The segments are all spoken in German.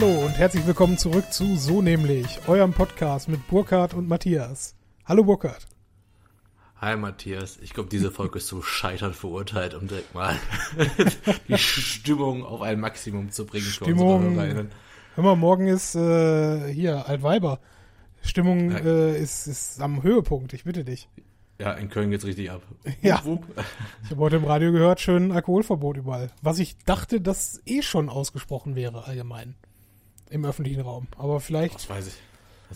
Hallo und herzlich willkommen zurück zu So nämlich, eurem Podcast mit Burkhard und Matthias. Hallo Burkhard. Hi Matthias, ich glaube, diese Folge ist zum Scheitern verurteilt, um direkt mal die Stimmung auf ein Maximum zu bringen. Stimmung, hör mal, morgen ist äh, hier Altweiber. Stimmung ja. äh, ist, ist am Höhepunkt, ich bitte dich. Ja, in Köln geht's richtig ab. Ja. Wupp. Ich habe heute im Radio gehört, schön Alkoholverbot überall. Was ich dachte, das eh schon ausgesprochen wäre allgemein im öffentlichen Raum. Aber vielleicht das weiß ich.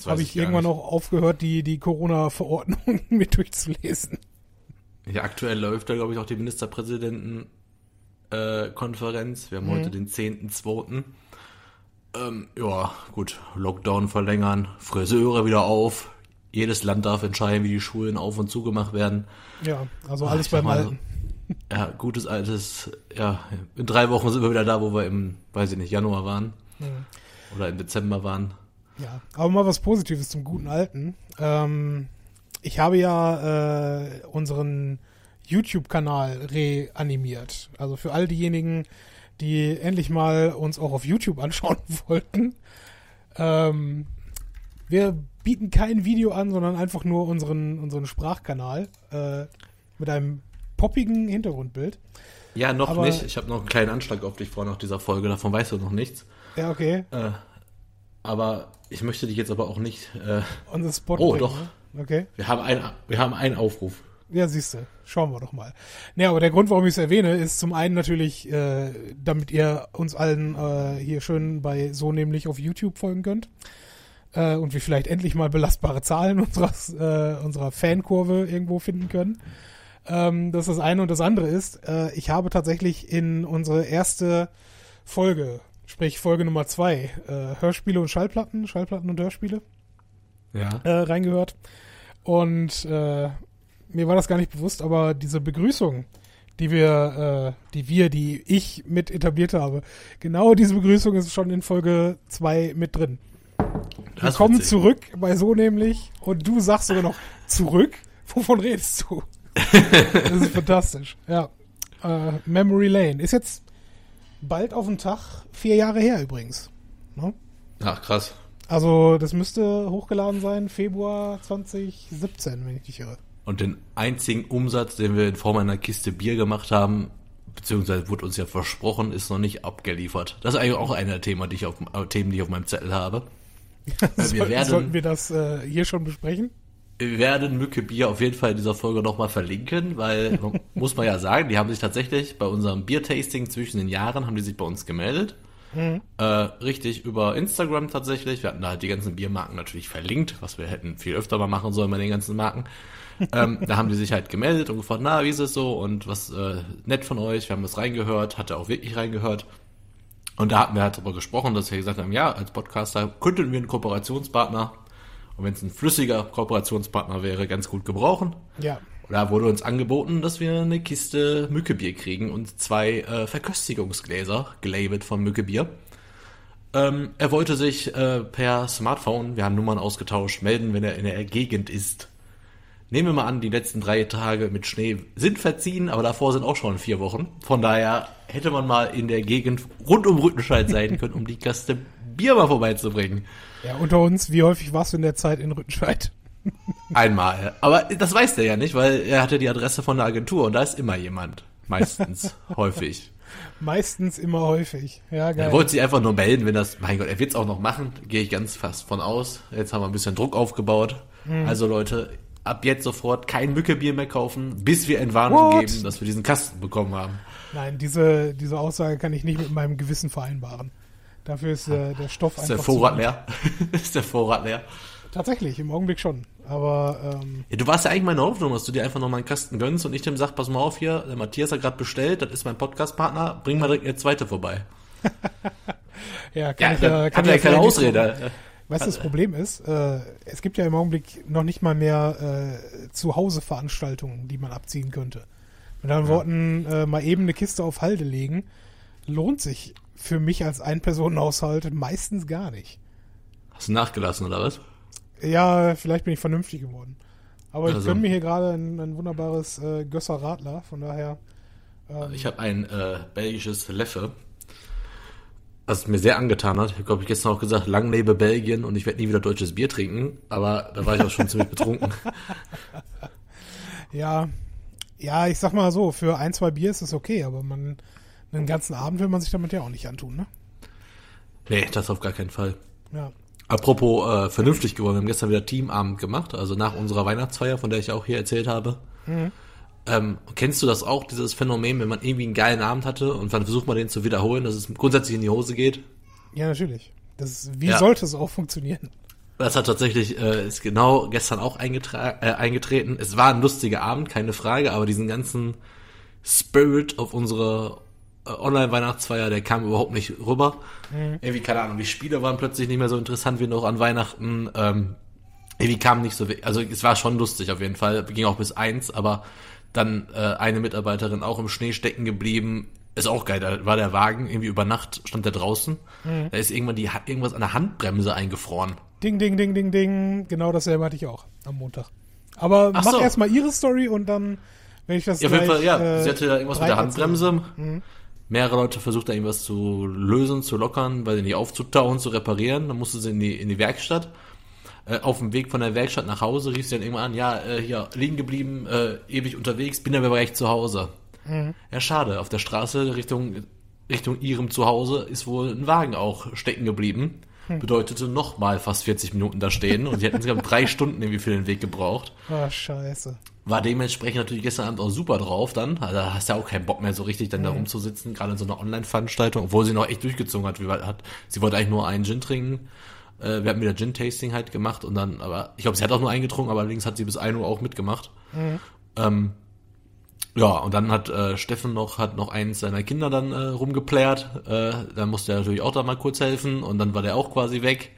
habe ich, ich irgendwann auch aufgehört, die, die Corona-Verordnung mit durchzulesen. Ja, aktuell läuft da, glaube ich, auch die Ministerpräsidenten-Konferenz. Wir haben mhm. heute den 10.2. Ähm, ja, gut, Lockdown verlängern, Friseure wieder auf, jedes Land darf entscheiden, wie die Schulen auf und zugemacht werden. Ja, also alles beim mal, Alten. Ja, gutes altes, ja, in drei Wochen sind wir wieder da, wo wir im, weiß ich nicht, Januar waren. Mhm. Oder im Dezember waren. Ja, aber mal was Positives zum guten Alten. Ähm, ich habe ja äh, unseren YouTube-Kanal reanimiert. Also für all diejenigen, die endlich mal uns auch auf YouTube anschauen wollten. Ähm, wir bieten kein Video an, sondern einfach nur unseren, unseren Sprachkanal äh, mit einem poppigen Hintergrundbild. Ja, noch Aber, nicht. Ich habe noch einen kleinen Anschlag auf dich vor nach dieser Folge. Davon weißt du noch nichts. Ja, okay. Äh, aber ich möchte dich jetzt aber auch nicht. Äh, On the spot. Oh, bringen, doch. Ne? Okay. Wir haben, ein, wir haben einen Aufruf. Ja, siehst du. Schauen wir doch mal. Naja, aber der Grund, warum ich es erwähne, ist zum einen natürlich, äh, damit ihr uns allen äh, hier schön bei so nämlich auf YouTube folgen könnt äh, und wir vielleicht endlich mal belastbare Zahlen unserer, äh, unserer Fankurve irgendwo finden können. Ähm, das ist das eine und das andere ist, äh, ich habe tatsächlich in unsere erste Folge, sprich Folge Nummer zwei, äh, Hörspiele und Schallplatten, Schallplatten und Hörspiele, ja. äh, reingehört. Und äh, mir war das gar nicht bewusst, aber diese Begrüßung, die wir, äh, die wir, die ich mit etabliert habe, genau diese Begrüßung ist schon in Folge zwei mit drin. Wir kommen witzig. zurück bei so nämlich und du sagst sogar noch zurück. Wovon redest du? das ist fantastisch. Ja. Äh, Memory Lane. Ist jetzt bald auf den Tag vier Jahre her übrigens. Ne? Ach, krass. Also, das müsste hochgeladen sein, Februar 2017, wenn ich dich irre. Und den einzigen Umsatz, den wir in Form einer Kiste Bier gemacht haben, beziehungsweise wurde uns ja versprochen, ist noch nicht abgeliefert. Das ist eigentlich auch einer der Themen, die ich auf, äh, Themen, die ich auf meinem Zettel habe. wir werden, sollten wir das äh, hier schon besprechen? Wir werden Mücke Bier auf jeden Fall in dieser Folge nochmal verlinken, weil, muss man ja sagen, die haben sich tatsächlich bei unserem Biertasting zwischen den Jahren, haben die sich bei uns gemeldet. Mhm. Äh, richtig über Instagram tatsächlich. Wir hatten da halt die ganzen Biermarken natürlich verlinkt, was wir hätten viel öfter mal machen sollen bei den ganzen Marken. ähm, da haben die sich halt gemeldet und gefragt, na, wie ist es so und was äh, nett von euch. Wir haben das reingehört, hatte auch wirklich reingehört. Und da hatten wir halt darüber gesprochen, dass wir gesagt haben, ja, als Podcaster könnten wir einen Kooperationspartner, und wenn es ein flüssiger Kooperationspartner wäre, ganz gut gebrauchen. Ja. Da wurde uns angeboten, dass wir eine Kiste Mückebier kriegen und zwei äh, Verköstigungsgläser, gelabelt von Mückebier. Ähm, er wollte sich äh, per Smartphone, wir haben Nummern ausgetauscht, melden, wenn er in der Gegend ist. Nehmen wir mal an, die letzten drei Tage mit Schnee sind verziehen, aber davor sind auch schon vier Wochen. Von daher hätte man mal in der Gegend rund um Rüttenscheid sein können, um die Kaste Bier mal vorbeizubringen. Ja, unter uns, wie häufig warst du in der Zeit in Rüttenscheid? Einmal. Aber das weiß der ja nicht, weil er hatte die Adresse von der Agentur und da ist immer jemand. Meistens. häufig. Meistens immer häufig. Ja, geil. Er wollte sich einfach nur melden, wenn das, mein Gott, er wird es auch noch machen, gehe ich ganz fast von aus. Jetzt haben wir ein bisschen Druck aufgebaut. Mhm. Also Leute, ab jetzt sofort kein Mückebier mehr kaufen, bis wir Entwarnung What? geben, dass wir diesen Kasten bekommen haben. Nein, diese, diese Aussage kann ich nicht mit meinem Gewissen vereinbaren. Dafür ist äh, der Stoff ist einfach. Ist der Vorrat leer? ist der Vorrat leer? Tatsächlich, im Augenblick schon. Aber ähm, ja, du warst ja eigentlich meine Hoffnung, dass du dir einfach noch mal einen Kasten gönnst und ich dem sag, pass mal auf hier, der Matthias hat gerade bestellt, das ist mein Podcast-Partner, bring mal direkt eine zweite vorbei. ja, kann ja, ich, äh, kann hat ja keine Ausrede. Weißt du, das Problem ist, äh, es gibt ja im Augenblick noch nicht mal mehr äh, Zuhause-Veranstaltungen, die man abziehen könnte. Mit anderen ja. Worten, äh, mal eben eine Kiste auf Halde legen, lohnt sich für mich als Ein-Personen-Haushalt meistens gar nicht. Hast du nachgelassen, oder was? Ja, vielleicht bin ich vernünftig geworden. Aber also. ich gönne mir hier gerade ein, ein wunderbares äh, Gösser Radler, von daher. Ähm, ich habe ein äh, belgisches Leffe was mir sehr angetan hat. Ich glaube, ich gestern auch gesagt, lang lebe Belgien und ich werde nie wieder deutsches Bier trinken, aber da war ich auch schon ziemlich betrunken. Ja, ja, ich sag mal so, für ein, zwei Bier ist es okay, aber man, einen ganzen Abend will man sich damit ja auch nicht antun, ne? Nee, das auf gar keinen Fall. Ja. Apropos äh, vernünftig geworden, wir haben gestern wieder Teamabend gemacht, also nach unserer Weihnachtsfeier, von der ich auch hier erzählt habe. Ähm, kennst du das auch, dieses Phänomen, wenn man irgendwie einen geilen Abend hatte und dann versucht man den zu wiederholen, dass es grundsätzlich in die Hose geht? Ja, natürlich. Das ist, wie Ja. sollte es auch funktionieren? Das hat tatsächlich, äh, ist genau gestern auch äh, eingetreten. Es war ein lustiger Abend, keine Frage, aber diesen ganzen Spirit auf unsere Online-Weihnachtsfeier, der kam überhaupt nicht rüber. Irgendwie, keine Ahnung, die Spiele waren plötzlich nicht mehr so interessant wie noch an Weihnachten. Ähm, irgendwie kam nicht so, also es war schon lustig auf jeden Fall, ging auch bis eins, aber dann äh, eine Mitarbeiterin auch im Schnee stecken geblieben. Ist auch geil, da war der Wagen irgendwie über Nacht, stand der draußen. Da ist irgendwann die, irgendwas an der Handbremse eingefroren. Ding, ding, ding, ding, ding. Genau dasselbe hatte ich auch am Montag. Aber Ach mach so. erstmal ihre Story und dann, wenn ich das Ja, auf jeden gleich, Fall, ja. äh, sie hatte da irgendwas mit der breit erzähle. Mehrere Leute versucht da irgendwas zu lösen, zu lockern, weil sie nicht aufzutauen, zu reparieren. Dann musste sie in die, in die Werkstatt. Äh, auf dem Weg von der Werkstatt nach Hause rief sie dann irgendwann an, ja, äh, hier liegen geblieben, äh, ewig unterwegs, bin aber gleich zu Hause. Ja, schade. Auf der Straße Richtung, Richtung ihrem Zuhause ist wohl ein Wagen auch stecken geblieben. Bedeutete nochmal fast 40 Minuten da stehen und die hätten insgesamt drei Stunden irgendwie für den Weg gebraucht Ah, scheiße. War dementsprechend natürlich gestern Abend auch super drauf dann. Also da hast du ja auch keinen Bock mehr so richtig dann da rumzusitzen, gerade in so einer Online-Veranstaltung, obwohl sie noch echt durchgezogen hat. Wie weit hat. Sie wollte eigentlich nur einen Gin trinken. Äh, wir hatten wieder Gin-Tasting halt gemacht und dann, aber ich glaube, sie hat auch nur einen getrunken, aber allerdings hat sie bis 1 Uhr auch mitgemacht. Ähm, ja, und dann hat äh, Steffen noch, hat noch eins seiner Kinder dann äh, rumgeplärt. Äh, dann musste er natürlich auch da mal kurz helfen und dann war der auch quasi weg.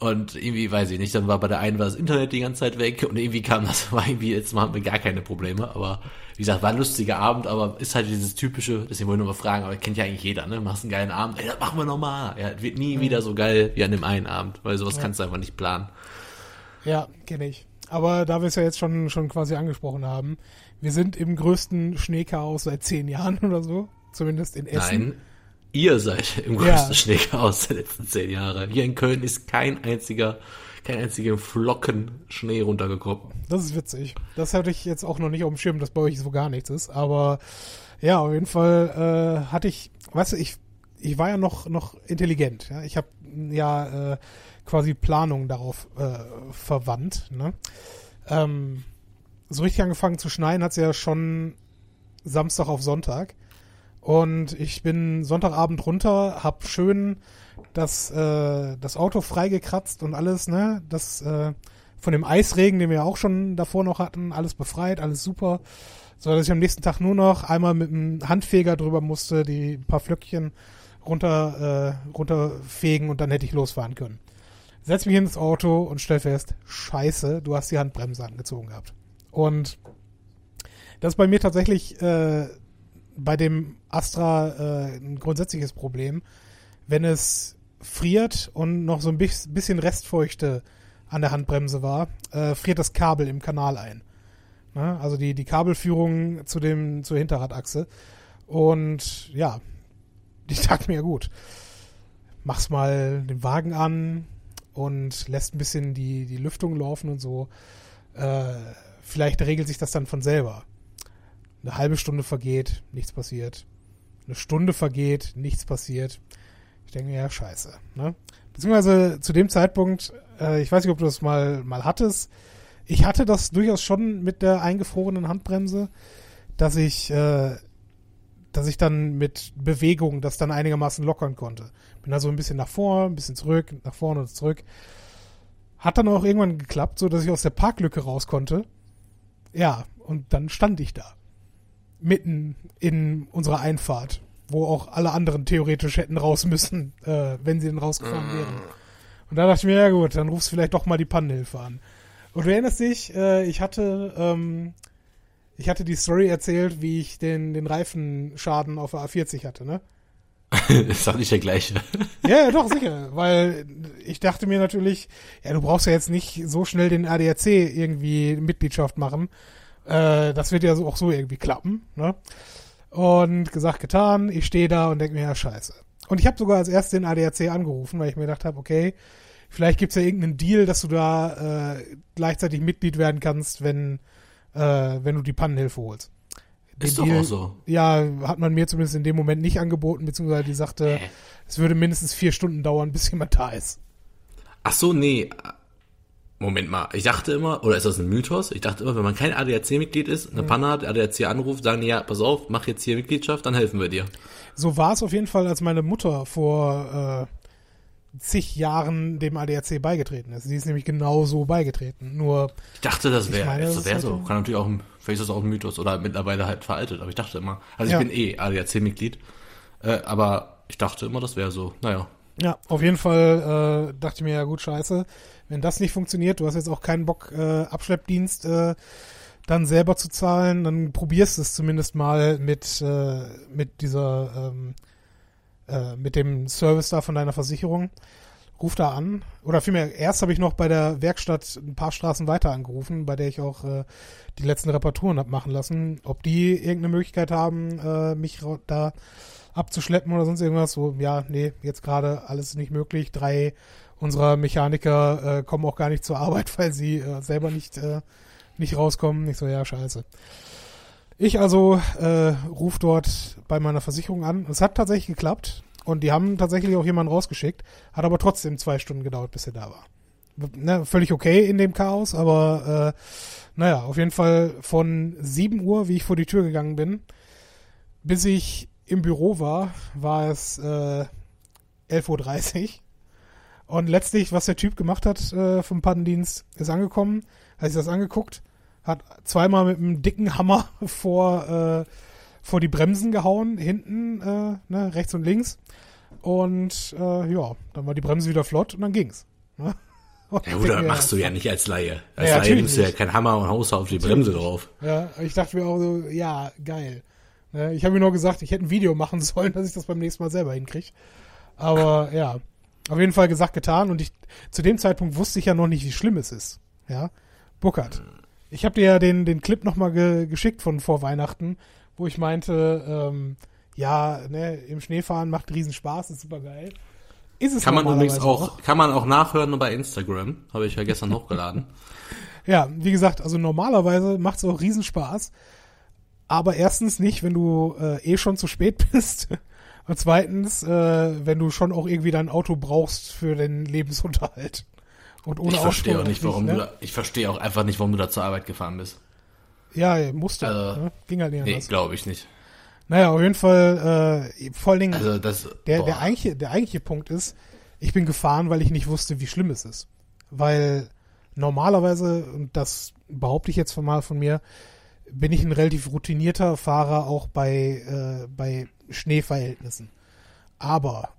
Und irgendwie, weiß ich nicht, dann war bei der einen war das Internet die ganze Zeit weg und irgendwie kam das, war irgendwie, jetzt haben wir gar keine Probleme, aber wie gesagt, war ein lustiger Abend, aber ist halt dieses typische, deswegen wollte ich nur mal fragen, aber kennt ja eigentlich jeder, ne? Machst einen geilen Abend, ey, das machen wir nochmal. Ja, es wird nie wieder so geil wie an dem einen Abend, weil sowas kannst du einfach nicht planen. Ja, kenne ich. Aber da wir es ja jetzt schon, schon quasi angesprochen haben, wir sind im größten Schneechaos seit zehn Jahren oder so. Zumindest in Essen. Nein, ihr seid im Ja. größten Schneechaos der letzten zehn Jahre. Hier in Köln ist kein einziger, kein einziger Flocken Schnee runtergekommen. Das ist witzig. Das hatte ich jetzt auch noch nicht auf dem Schirm, dass bei euch so gar nichts ist. Aber ja, auf jeden Fall äh, hatte ich, weißt du, ich, ich war ja noch, noch intelligent. Ja? Ich habe ja äh, quasi Planung darauf äh, verwandt. Ne? Ähm, so richtig angefangen zu schneien hat es ja schon Samstag auf Sonntag. Und ich bin Sonntagabend runter, hab schön das, äh, das Auto freigekratzt und alles, ne? Das äh, von dem Eisregen, den wir auch schon davor noch hatten, alles befreit, alles super. So dass ich am nächsten Tag nur noch einmal mit dem Handfeger drüber musste, die paar Flöckchen runter, äh, runterfegen und dann hätte ich losfahren können. Setz mich ins Auto und stell fest, scheiße, du hast die Handbremse angezogen gehabt. Und das ist bei mir tatsächlich äh, bei dem Astra äh, ein grundsätzliches Problem. Wenn es friert und noch so ein bis- bisschen Restfeuchte an der Handbremse war, äh, friert das Kabel im Kanal ein. Ne? Also die, die Kabelführung zu dem, zur Hinterradachse. Und ja, die tat mir gut. Machst mal den Wagen an und lässt ein bisschen die, die Lüftung laufen und so. Äh, vielleicht regelt sich das dann von selber. Eine halbe Stunde vergeht, nichts passiert. Eine Stunde vergeht, nichts passiert. Ich denke, ja, scheiße. Ne? Beziehungsweise zu dem Zeitpunkt, äh, ich weiß nicht, ob du das mal, mal hattest. Ich hatte das durchaus schon mit der eingefrorenen Handbremse, dass ich, äh, dass ich dann mit Bewegung das dann einigermaßen lockern konnte. Bin also ein bisschen nach vorne, ein bisschen zurück, nach vorne und zurück. Hat dann auch irgendwann geklappt, so dass ich aus der Parklücke raus konnte. Ja, und dann stand ich da. Mitten in unserer Einfahrt, wo auch alle anderen theoretisch hätten raus müssen, äh, wenn sie denn rausgefahren wären. Und da dachte ich mir, ja gut, dann rufst du vielleicht doch mal die Pannenhilfe an. Und du erinnerst dich, äh, ich hatte, ähm, ich hatte die Story erzählt, wie ich den, den Reifenschaden auf der A40 hatte, ne? ist doch nicht der gleiche. Ja, ja, doch, sicher. Weil ich dachte mir natürlich, ja, du brauchst ja jetzt nicht so schnell den ADAC irgendwie Mitgliedschaft machen. Äh, das wird ja so, auch so irgendwie klappen. Ne? Und gesagt, getan. Ich stehe da und denke mir, ja, scheiße. Und ich habe sogar als erstes den ADAC angerufen, weil ich mir gedacht habe, okay, vielleicht gibt's ja irgendeinen Deal, dass du da äh, gleichzeitig Mitglied werden kannst, wenn, äh, wenn du die Pannenhilfe holst. Den Ist doch Deal, auch so. Ja, hat man mir zumindest in dem Moment nicht angeboten, beziehungsweise die sagte, Hä? es würde mindestens vier Stunden dauern, bis jemand da ist. Ach so, nee. Moment mal, ich dachte immer, oder ist das ein Mythos? Ich dachte immer, wenn man kein ADAC-Mitglied ist, eine Panne hat, ADAC anruft, sagen die, ja, pass auf, mach jetzt hier Mitgliedschaft, dann helfen wir dir. So war es auf jeden Fall, als meine Mutter vor äh, zig Jahren dem ADAC beigetreten ist. Sie ist nämlich genau so beigetreten. Nur, Ich dachte, das wäre wär ist so. halt- Kann natürlich auch, ein- vielleicht ist das auch ein Mythos oder mittlerweile halt veraltet, aber ich dachte immer, also Ja. ich bin eh ADAC-Mitglied, äh, aber ich dachte immer, das wäre so. Naja. ja, auf jeden Fall äh, dachte ich mir, ja gut, scheiße, wenn das nicht funktioniert, du hast jetzt auch keinen Bock, äh, Abschleppdienst äh, dann selber zu zahlen, dann probierst es zumindest mal mit, äh, mit dieser, ähm, äh, mit dem Service da von deiner Versicherung. Ruf da an. Oder vielmehr, erst habe ich noch bei der Werkstatt ein paar Straßen weiter angerufen, bei der ich auch äh, die letzten Reparaturen hab machen lassen, ob die irgendeine Möglichkeit haben, äh, mich da abzuschleppen oder sonst irgendwas. So, ja, nee, jetzt gerade alles nicht möglich. Drei unserer Mechaniker äh, kommen auch gar nicht zur Arbeit, weil sie äh, selber nicht, äh, nicht rauskommen. Ich so, ja, scheiße. Ich also äh, ruf dort bei meiner Versicherung an. Es hat tatsächlich geklappt und die haben tatsächlich auch jemanden rausgeschickt. Hat aber trotzdem zwei Stunden gedauert, bis er da war. Ne, völlig okay in dem Chaos, aber äh, naja, auf jeden Fall von 7 Uhr, wie ich vor die Tür gegangen bin, bis ich im Büro war, war es äh, 11.30 Uhr. Und letztlich, was der Typ gemacht hat äh, vom Pannendienst, ist angekommen, hat sich das angeguckt, hat zweimal mit einem dicken Hammer vor, äh, vor die Bremsen gehauen, hinten, äh, ne, rechts und links. Und äh, ja, dann war die Bremse wieder flott und dann ging's. Ne? Und Ja gut, das machst du ja nicht als Laie. Als Ja, Laie nimmst du ja keinen Hammer und haust auf die Bremse drauf. Ja, ich dachte mir auch so, ja, geil. Ne, Ich habe mir nur gesagt, ich hätte ein Video machen sollen, dass ich das beim nächsten Mal selber hinkriege. Aber ja, auf jeden Fall gesagt, getan. Und ich zu dem Zeitpunkt wusste ich ja noch nicht, wie schlimm es ist. Ja, Burkhard. Ich habe dir ja den, den Clip nochmal ge geschickt von vor Weihnachten, wo ich meinte, ähm, ja, ne, im Schneefahren macht riesen Spaß, ist super geil. Ist es Kann man übrigens normalerweise auch, kann man auch nachhören bei Instagram. Habe ich ja gestern hochgeladen. Ja, wie gesagt, also normalerweise macht es auch Riesenspaß. Aber erstens nicht, wenn du äh, eh schon zu spät bist. Und zweitens, äh, wenn du schon auch irgendwie dein Auto brauchst für den Lebensunterhalt. Und ohne Ich verstehe Auto auch nicht, warum ne? du ich verstehe auch einfach nicht, warum du da zur Arbeit gefahren bist. Ja, musste. Also, ne? Ging halt nicht Nee, anders. glaube ich nicht. Naja, auf jeden Fall, äh, vor allen Dingen, Also das, der, der, eigentliche, der eigentliche Punkt ist, ich bin gefahren, weil ich nicht wusste, wie schlimm es ist. Weil normalerweise, und das behaupte ich jetzt mal von mir, bin ich ein relativ routinierter Fahrer auch bei, äh, bei Schneeverhältnissen. Aber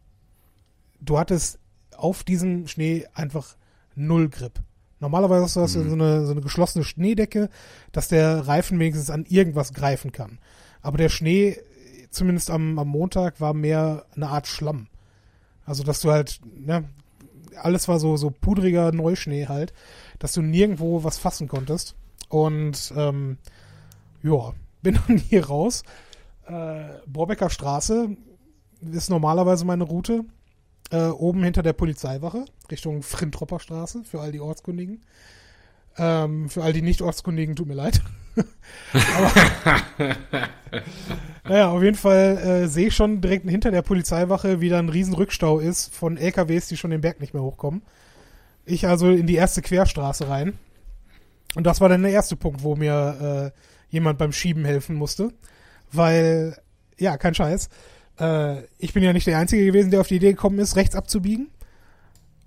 du hattest auf diesem Schnee einfach null Grip. Normalerweise hast du hast du so, eine, so eine geschlossene Schneedecke, dass der Reifen wenigstens an irgendwas greifen kann. Aber der Schnee, zumindest am, am Montag, war mehr eine Art Schlamm. Also, dass du halt, ne, alles war so, so pudriger Neuschnee halt, dass du nirgendwo was fassen konntest. Und, ähm, ja, bin dann hier raus. Äh, Borbecker Straße ist normalerweise meine Route. Äh, oben hinter der Polizeiwache, Richtung Frintropper Straße, für all die Ortskundigen. Ähm, für all die Nicht-Ortskundigen tut mir leid. Aber, naja, auf jeden Fall äh, sehe ich schon direkt hinter der Polizeiwache, wie da ein riesen Rückstau ist von LKWs, die schon den Berg nicht mehr hochkommen. Ich also in die erste Querstraße rein. Und das war dann der erste Punkt, wo mir äh, jemand beim Schieben helfen musste. Weil, ja, kein Scheiß. Äh, ich bin ja nicht der Einzige gewesen, der auf die Idee gekommen ist, rechts abzubiegen.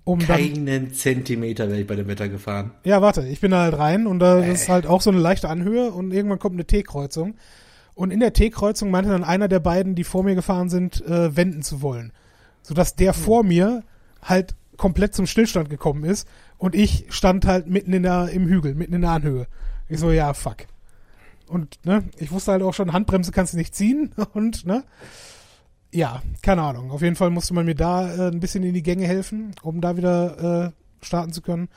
Um dann Keinen Zentimeter wäre ich bei dem Wetter gefahren. ja, warte, ich bin da halt rein und da Äh. ist halt auch so eine leichte Anhöhe und irgendwann kommt eine T-Kreuzung. Und in der T-Kreuzung meinte dann einer der beiden, die vor mir gefahren sind, äh, wenden zu wollen. Sodass der vor mir halt komplett zum Stillstand gekommen ist und ich stand halt mitten in der, im Hügel, mitten in der Anhöhe. Ich so, ja, fuck. Und, ne, ich wusste halt auch schon, Handbremse kannst du nicht ziehen und, ne, ja, keine Ahnung. Auf jeden Fall musste man mir da äh, ein bisschen in die Gänge helfen, um da wieder äh, starten zu können.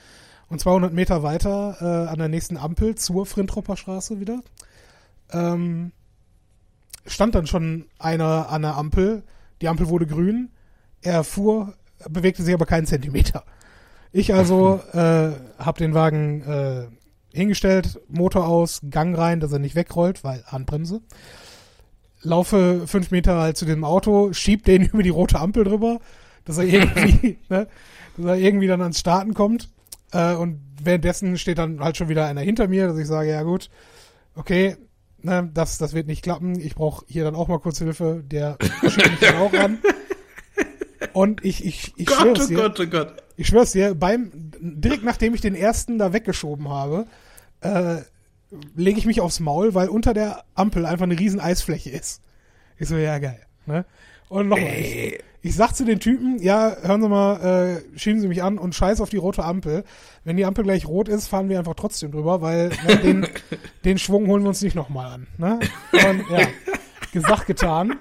Und 200 Meter weiter äh, an der nächsten Ampel zur Frintropper Straße wieder ähm, stand dann schon einer an der Ampel. Die Ampel wurde grün. Er fuhr, bewegte sich aber keinen Zentimeter. Ich also äh, habe den Wagen äh, hingestellt, Motor aus, Gang rein, dass er nicht wegrollt, weil Handbremse. Laufe fünf Meter halt zu dem Auto, schieb den über die rote Ampel drüber, dass er irgendwie, ne, dass er irgendwie dann ans Starten kommt. Äh, und währenddessen steht dann halt schon wieder einer hinter mir, dass ich sage, ja gut, okay, ne, das, das wird nicht klappen. Ich brauche hier dann auch mal kurz Hilfe. Der schiebt mich dann auch an. Und ich, ich, ich Gott, schwör's oh dir, Gott, oh Gott. ich schwör's dir, beim, direkt nachdem ich den ersten da weggeschoben habe, äh, lege ich mich aufs Maul, weil unter der Ampel einfach eine riesen Eisfläche ist. Ich so, ja, geil. Ne? Und nochmal, ich, ich sag zu den Typen, ja, hören Sie mal, äh, schieben Sie mich an und scheiß auf die rote Ampel. Wenn die Ampel gleich rot ist, fahren wir einfach trotzdem drüber, weil ne, den, den Schwung holen wir uns nicht nochmal an. Ne? Und ja, gesagt, getan.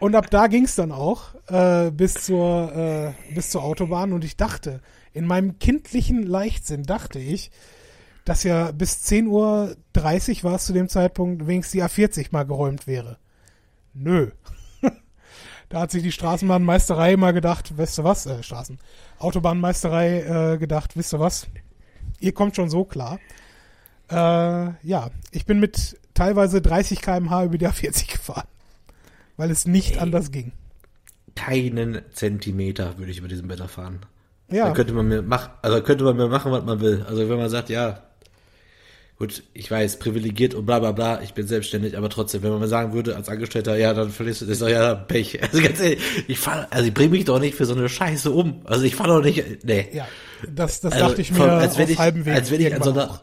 Und ab da ging's dann auch äh, bis zur äh, bis zur Autobahn und ich dachte, in meinem kindlichen Leichtsinn dachte ich, dass ja bis 10.30 Uhr war es zu dem Zeitpunkt wenigstens die A40 mal geräumt wäre. Nö. da hat sich die Straßenbahnmeisterei mal gedacht, weißt du was, äh, Straßen, Autobahnmeisterei äh, gedacht, wisst ihr was, ihr kommt schon so klar. Äh, ja, ich bin mit teilweise 30 km/h über die A40 gefahren, weil es nicht Ey. anders ging. Keinen Zentimeter würde ich über diesem Wetter fahren. Ja, Da könnte man mir mach, also könnte man mir machen, was man will. Also wenn man sagt, ja, gut, ich weiß, privilegiert und bla bla bla, ich bin selbstständig, aber trotzdem, wenn man mir sagen würde als Angestellter, ja, dann verlierst du, das ist doch ja Pech. Also ganz ehrlich, ich fahr, also ich bringe mich doch nicht für so eine Scheiße um. Also ich fahr doch nicht, nee. ja, das, das Also dachte ich mir von- als wenn auf ich, halbem Weg. als wenn ich an so einer,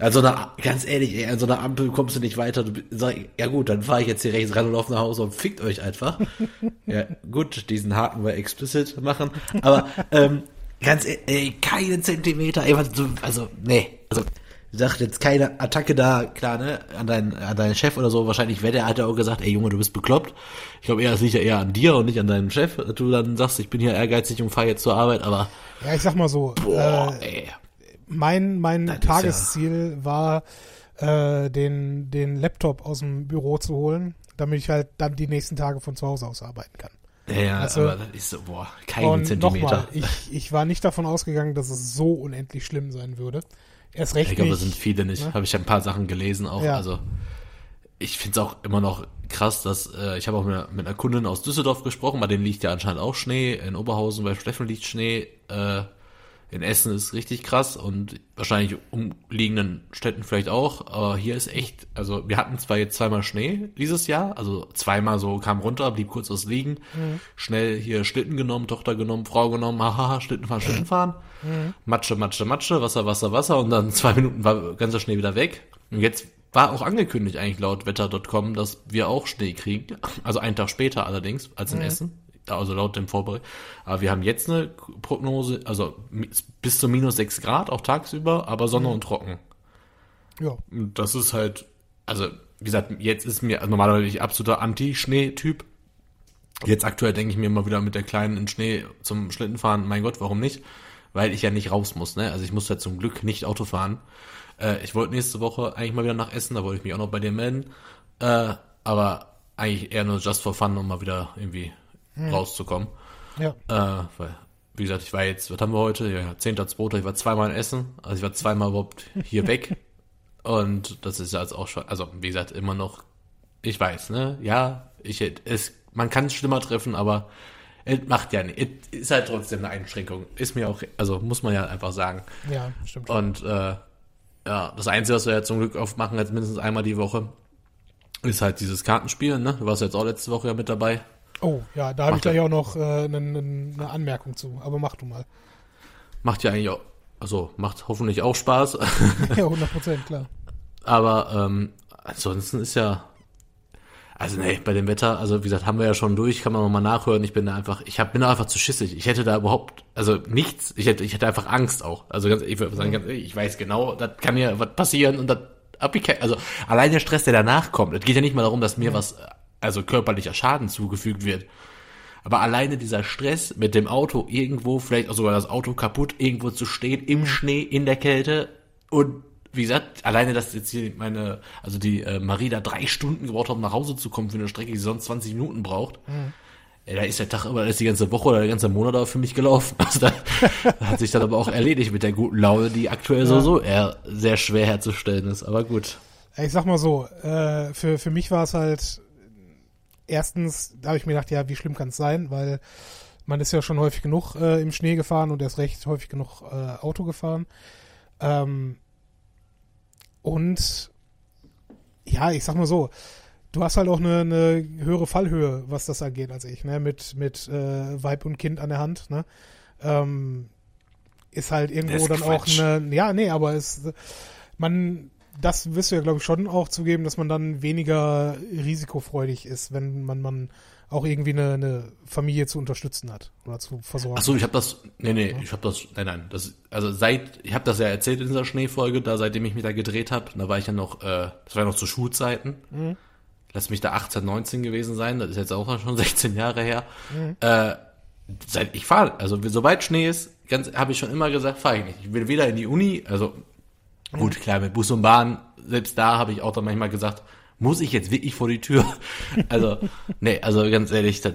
an so einer, ganz ehrlich, ey, an so einer Ampel kommst du nicht weiter. Du sag, ja gut, dann fahre ich jetzt hier rechts ran und laufe nach Hause und fickt euch einfach. ja, gut, diesen Haken wir explicit machen. Aber ähm, ganz ehrlich, ey, keinen Zentimeter, ey, also, nee, also ich sag jetzt keine Attacke da, klar, ne, an deinen, an deinen Chef oder so, wahrscheinlich wäre der, hat er auch gesagt, ey Junge, du bist bekloppt. Ich glaube eher, es liegt ja eher an dir und nicht an deinem Chef, dass du dann sagst, ich bin hier ehrgeizig und fahre jetzt zur Arbeit, aber, Ja, ich sag mal so, boah, äh, ey. mein, mein Das ist ja- Tagesziel war, äh, den, den Laptop aus dem Büro zu holen, damit ich halt dann die nächsten Tage von zu Hause aus arbeiten kann. Ja, Also- aber das ist so, boah, keinen Und Zentimeter. nochmal, ich, ich war nicht davon ausgegangen, dass es so unendlich schlimm sein würde. Erst recht Ich glaube, das sind viele nicht. ne? Habe ich ein paar Sachen gelesen auch. Ja. Also ich finde es auch immer noch krass, dass äh, ich habe auch mit, einer- mit einer Kundin aus Düsseldorf gesprochen, bei denen liegt ja anscheinend auch Schnee. In Oberhausen bei Steffen liegt Schnee. Äh, in Essen ist richtig krass und wahrscheinlich umliegenden Städten vielleicht auch. Aber hier ist echt, also wir hatten zwar jetzt zweimal Schnee dieses Jahr, also zweimal so kam runter, blieb kurz was liegen, schnell hier Schlitten genommen, Tochter genommen, Frau genommen, haha, Schlitten fahren, Schlitten fahren. Matsche, Matsche, Matsche, Wasser, Wasser, Wasser und dann zwei Minuten war ganzer Schnee wieder weg. Und jetzt war auch angekündigt eigentlich laut wetter.com, dass wir auch Schnee kriegen. Also einen Tag später allerdings als in Essen. Also laut dem Vorbericht. Aber wir haben jetzt eine Prognose, also bis zu minus sechs Grad, auch tagsüber, aber Sonne und trocken. ja, das ist halt, also wie gesagt, jetzt ist mir also normalerweise absoluter Anti-Schnee-Typ. Jetzt aktuell denke ich mir immer wieder mit der Kleinen in Schnee zum Schlittenfahren, mein Gott, warum nicht? Weil ich ja nicht raus muss, ne? Also ich muss ja zum Glück nicht Auto fahren. Äh, ich wollte nächste Woche eigentlich mal wieder nach Essen, da wollte ich mich auch noch bei dir melden. Äh, aber eigentlich eher nur just for fun, um mal wieder irgendwie rauszukommen. ja. Äh, weil, wie gesagt, ich war jetzt, was haben wir heute? Ja, 10.2. Ich war zweimal in Essen. Also ich war zweimal überhaupt hier weg. Und das ist ja jetzt auch schon, also wie gesagt, immer noch, ich weiß, ne? Ja, ich es, man kann es schlimmer treffen, aber es macht ja nicht. Es ist halt trotzdem eine Einschränkung. Ist mir auch, also muss man ja einfach sagen. Ja, stimmt. Und äh, ja, das Einzige, was wir ja zum Glück oft machen, jetzt mindestens einmal die Woche, ist halt dieses Kartenspielen, ne? Du warst jetzt auch letzte Woche ja mit dabei. Oh, ja, da habe ich gleich auch noch äh, eine, eine Anmerkung zu. Aber mach du mal. Macht ja eigentlich auch, also macht hoffentlich auch Spaß. ja, 100 Prozent, klar. Aber ähm, ansonsten ist ja, also nee, bei dem Wetter, also wie gesagt, haben wir ja schon durch, kann man nochmal nachhören. Ich bin da einfach, ich hab, bin da einfach zu schissig. Ich hätte da überhaupt, also nichts, ich hätte, ich hätte einfach Angst auch. Also ganz, ich würde sagen, ganz ich weiß genau, das kann mir was passieren und das hab ich kein, also allein der Stress, der danach kommt, es geht ja nicht mal darum, dass mir was, also körperlicher Schaden zugefügt wird. Aber alleine dieser Stress mit dem Auto irgendwo, vielleicht auch sogar das Auto kaputt, irgendwo zu stehen, im Schnee, in der Kälte und wie gesagt, alleine, dass jetzt hier meine, also die äh, Marie da drei Stunden gebraucht hat, um nach Hause zu kommen für eine Strecke, die sonst 20 Minuten braucht. ey, da ist der Tag da ist die ganze Woche oder der ganze Monat auch für mich gelaufen. Also da, da hat sich dann aber auch erledigt mit der guten Laune, die aktuell Ja. sowieso eher sehr schwer herzustellen ist. Aber gut. Ich sag mal so, äh, für, für mich war es halt, erstens, da habe ich mir gedacht, ja, wie schlimm kann es sein, weil man ist ja schon häufig genug äh, im Schnee gefahren und erst recht häufig genug äh, Auto gefahren. Ähm, und ja, ich sag mal so, du hast halt auch eine, eine höhere Fallhöhe, was das angeht, als ich, ne? Mit, mit äh, Weib und Kind an der Hand, ne? Ähm, ist halt irgendwo ist dann Quatsch. auch eine, ja, nee, aber es, man, das wirst du ja, glaube ich, schon auch zugeben, dass man dann weniger risikofreudig ist, wenn man, man auch irgendwie eine, eine Familie zu unterstützen hat oder zu versorgen. Ach so, ich habe das, nee, nee, ich habe das, nein, nein, das, also seit, ich habe das ja erzählt in dieser Schneefolge, da seitdem ich mich da gedreht habe, da war ich ja noch, äh, das war ja noch zu Schulzeiten. Mhm. Lass mich da 18, 19 gewesen sein, das ist jetzt auch schon 16 Jahre her. Äh, seit ich fahre, also sobald Schnee ist, ganz, habe ich schon immer gesagt, fahre ich nicht. Ich will weder in die Uni, also gut, klar, mit Bus und Bahn, selbst da habe ich auch dann manchmal gesagt, muss ich jetzt wirklich vor die Tür? Also, nee, also ganz ehrlich, das,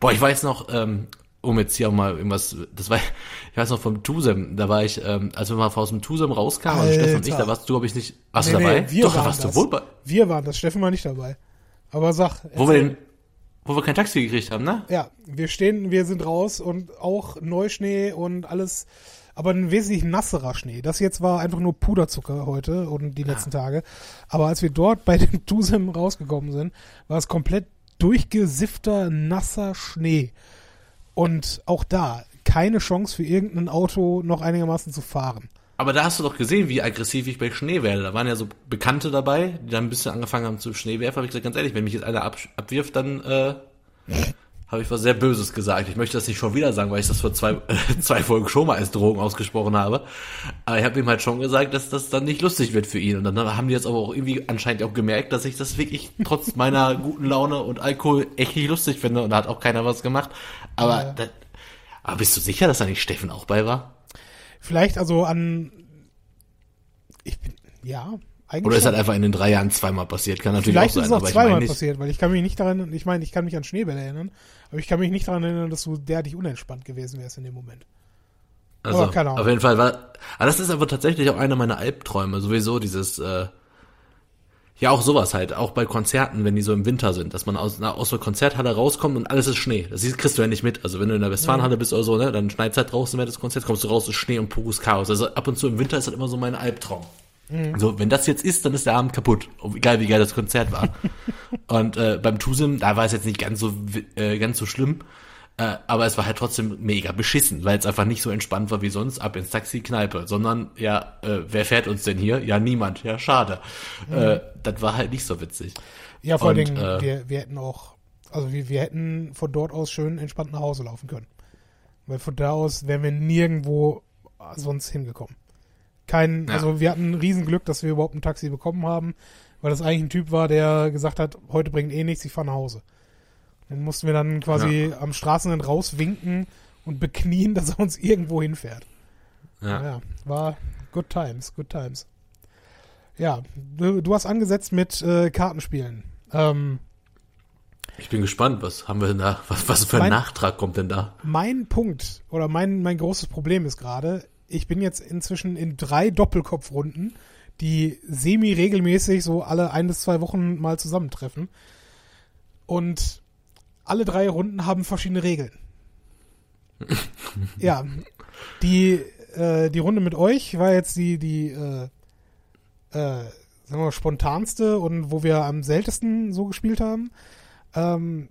boah, ich weiß noch, ähm, um jetzt hier auch mal irgendwas, das war, ich weiß noch vom Tusem, da war ich, ähm, als wir mal aus dem Tusem rauskamen, also Stefan und ich, da warst du, glaube ich, nicht, warst Nee, du dabei? nee, wir Doch, da waren warst das. du wohl bei, Wir waren das, Steffen war nicht dabei. Aber sag. wo wir erzähl. den, wo wir kein Taxi gekriegt haben, ne? Ja, wir stehen, wir sind raus und auch Neuschnee und alles, aber ein wesentlich nasserer Schnee. Das jetzt war einfach nur Puderzucker heute und die letzten Tage. Aber als wir dort bei dem Tusem rausgekommen sind, war es komplett durchgesiffter, nasser Schnee. Und auch da keine Chance für irgendein Auto noch einigermaßen zu fahren. Aber da hast du doch gesehen, wie aggressiv ich bei Schnee werde. Da waren ja so Bekannte dabei, die dann ein bisschen angefangen haben zu Schneewerfen. Habe ich gesagt, ganz ehrlich, wenn mich jetzt einer ab, abwirft, dann äh, habe ich was sehr Böses gesagt. Ich möchte das nicht schon wieder sagen, weil ich das vor zwei, äh, zwei Folgen schon mal als Drohung ausgesprochen habe. Aber ich habe ihm halt schon gesagt, dass das dann nicht lustig wird für ihn. Und dann haben die jetzt aber auch irgendwie anscheinend auch gemerkt, dass ich das wirklich trotz meiner guten Laune und Alkohol echt nicht lustig finde. Und da hat auch keiner was gemacht. Aber, Ja. das, aber bist du sicher, dass da nicht Steffen auch bei war? Vielleicht also an, ich bin, ja, eigentlich Oder ist halt einfach in den drei Jahren zweimal passiert? Kann natürlich Vielleicht auch ist sein, es auch aber ich zweimal meine nicht. passiert, weil ich kann mich nicht daran, ich meine, ich kann mich an Schneebälle erinnern, aber ich kann mich nicht daran erinnern, dass du derartig unentspannt gewesen wärst in dem Moment. Also, Aber keine Ahnung. auf jeden Fall war, aber das ist aber tatsächlich auch einer meiner Albträume, sowieso dieses, äh, ja auch sowas halt, auch bei Konzerten, wenn die so im Winter sind, dass man aus, na, aus der Konzerthalle rauskommt und alles ist Schnee. Das siehst- kriegst du ja nicht mit. Also wenn du in der Westfalenhalle bist oder so, ne, dann schneit's halt draußen während des Konzerts, kommst du raus, ist Schnee und pures Chaos. Also ab und zu im Winter ist das immer so mein Albtraum. So, wenn das jetzt ist, dann ist der Abend kaputt. Egal wie geil das Konzert war. und äh, beim Tusim, da war es jetzt nicht ganz so äh, ganz so schlimm. Äh, aber es war halt trotzdem mega beschissen, weil es einfach nicht so entspannt war wie sonst, ab ins Taxi, Kneipe, sondern ja, äh, wer fährt uns denn hier? Ja, niemand, ja, schade. Äh, das war halt nicht so witzig. Ja, vor allen Dingen, äh, wir, wir hätten auch, also wir, wir hätten von dort aus schön entspannt nach Hause laufen können. Weil von da aus wären wir nirgendwo sonst hingekommen. Kein, Ja. also wir hatten ein Riesenglück, dass wir überhaupt ein Taxi bekommen haben, weil das eigentlich ein Typ war, der gesagt hat, heute bringt eh nichts, ich fahre nach Hause. Dann mussten wir dann quasi am Straßenrand rauswinken und beknien, dass er uns irgendwo hinfährt. Ja. Ja, war good times, good times. Ja, du, du hast angesetzt mit äh, Kartenspielen. Ähm, Ich bin gespannt, was haben wir denn da? Was, was für ein Mein- Nachtrag kommt denn da? mein Punkt oder mein, mein großes Problem ist gerade, ich bin jetzt inzwischen in drei Doppelkopfrunden, die semi-regelmäßig so alle ein bis zwei Wochen mal zusammentreffen. Und alle drei Runden haben verschiedene Regeln. ja, die, äh, die Runde mit euch war jetzt die, die äh, äh, sagen wir mal, spontanste und wo wir am seltensten so gespielt haben. Ähm,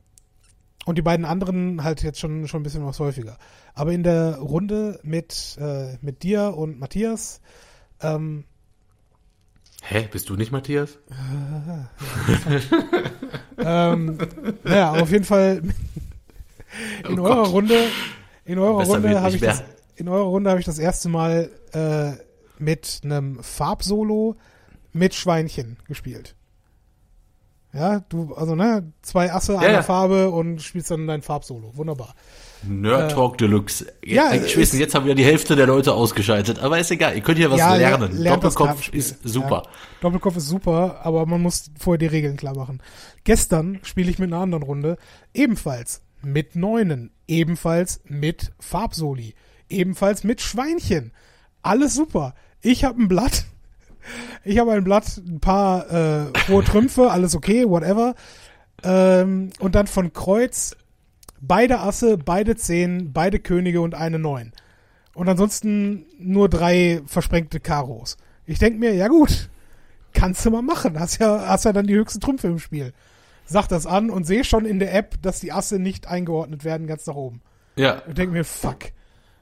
und die beiden anderen halt jetzt schon, schon ein bisschen was häufiger. Aber in der Runde mit, äh, mit dir und Matthias, ähm, Hä, bist du nicht Matthias? ähm, naja, auf jeden Fall in Oh eurer Gott. Runde, in eurer Besser Runde habe ich mehr. das, in eurer Runde habe ich das erste Mal äh, mit einem Farbsolo mit Schweinchen gespielt. Ja, du, also ne, zwei Asse, eine ja. Farbe und spielst dann dein Farbsolo. Wunderbar. Nerd Talk Deluxe. Äh, ja, Ja, ich weiß ist- nicht, jetzt haben wieder die Hälfte der Leute ausgeschaltet, aber ist egal, ihr könnt hier was Ja, ler- lernen. Doppelkopf ist super. Ja, Doppelkopf ist super, aber man muss vorher die Regeln klar machen. Gestern spiele ich mit einer anderen Runde ebenfalls mit Neunen, ebenfalls mit Farbsoli, ebenfalls mit Schweinchen. Alles super. Ich habe ein Blatt. Ich habe ein Blatt, ein paar äh, hohe Trümpfe, alles okay, whatever. Ähm, und dann von Kreuz beide Asse, beide Zehn, beide Könige und eine Neun. Und ansonsten nur drei versprengte Karos. Ich denk mir, ja gut, kannst du mal machen. Hast ja, hast ja dann die höchsten Trümpfe im Spiel. Sag das an und sehe schon in der App, dass die Asse nicht eingeordnet werden, ganz nach oben. Ja. Und denk mir, fuck.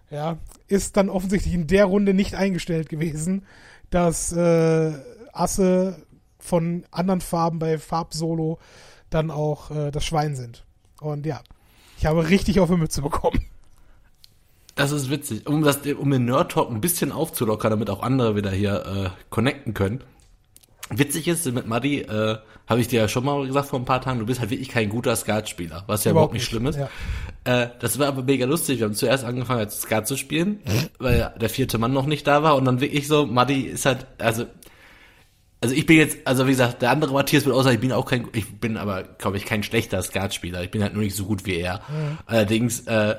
Ja, ist dann offensichtlich in der Runde nicht eingestellt gewesen, dass äh, Asse von anderen Farben bei Farbsolo dann auch äh, das Schwein sind. Und ja, ich habe richtig auf die Mütze bekommen. Das ist witzig. Um, das, um den Nerd Talk ein bisschen aufzulockern, damit auch andere wieder hier äh, connecten können. Witzig ist, mit Muddy, äh, habe ich dir ja schon mal gesagt vor ein paar Tagen, du bist halt wirklich kein guter Skatspieler, was ja überhaupt, nicht schlimm ist. Ja. Äh, das war aber mega lustig. Wir haben zuerst angefangen, als Skat zu spielen, weil der vierte Mann noch nicht da war und dann wirklich so, Muddy ist halt, also also ich bin jetzt, also wie gesagt, der andere Matthias wird außer, ich bin auch kein, ich bin aber, glaube ich, kein schlechter Skatspieler. Ich bin halt nur nicht so gut wie er. Mhm. Allerdings, äh,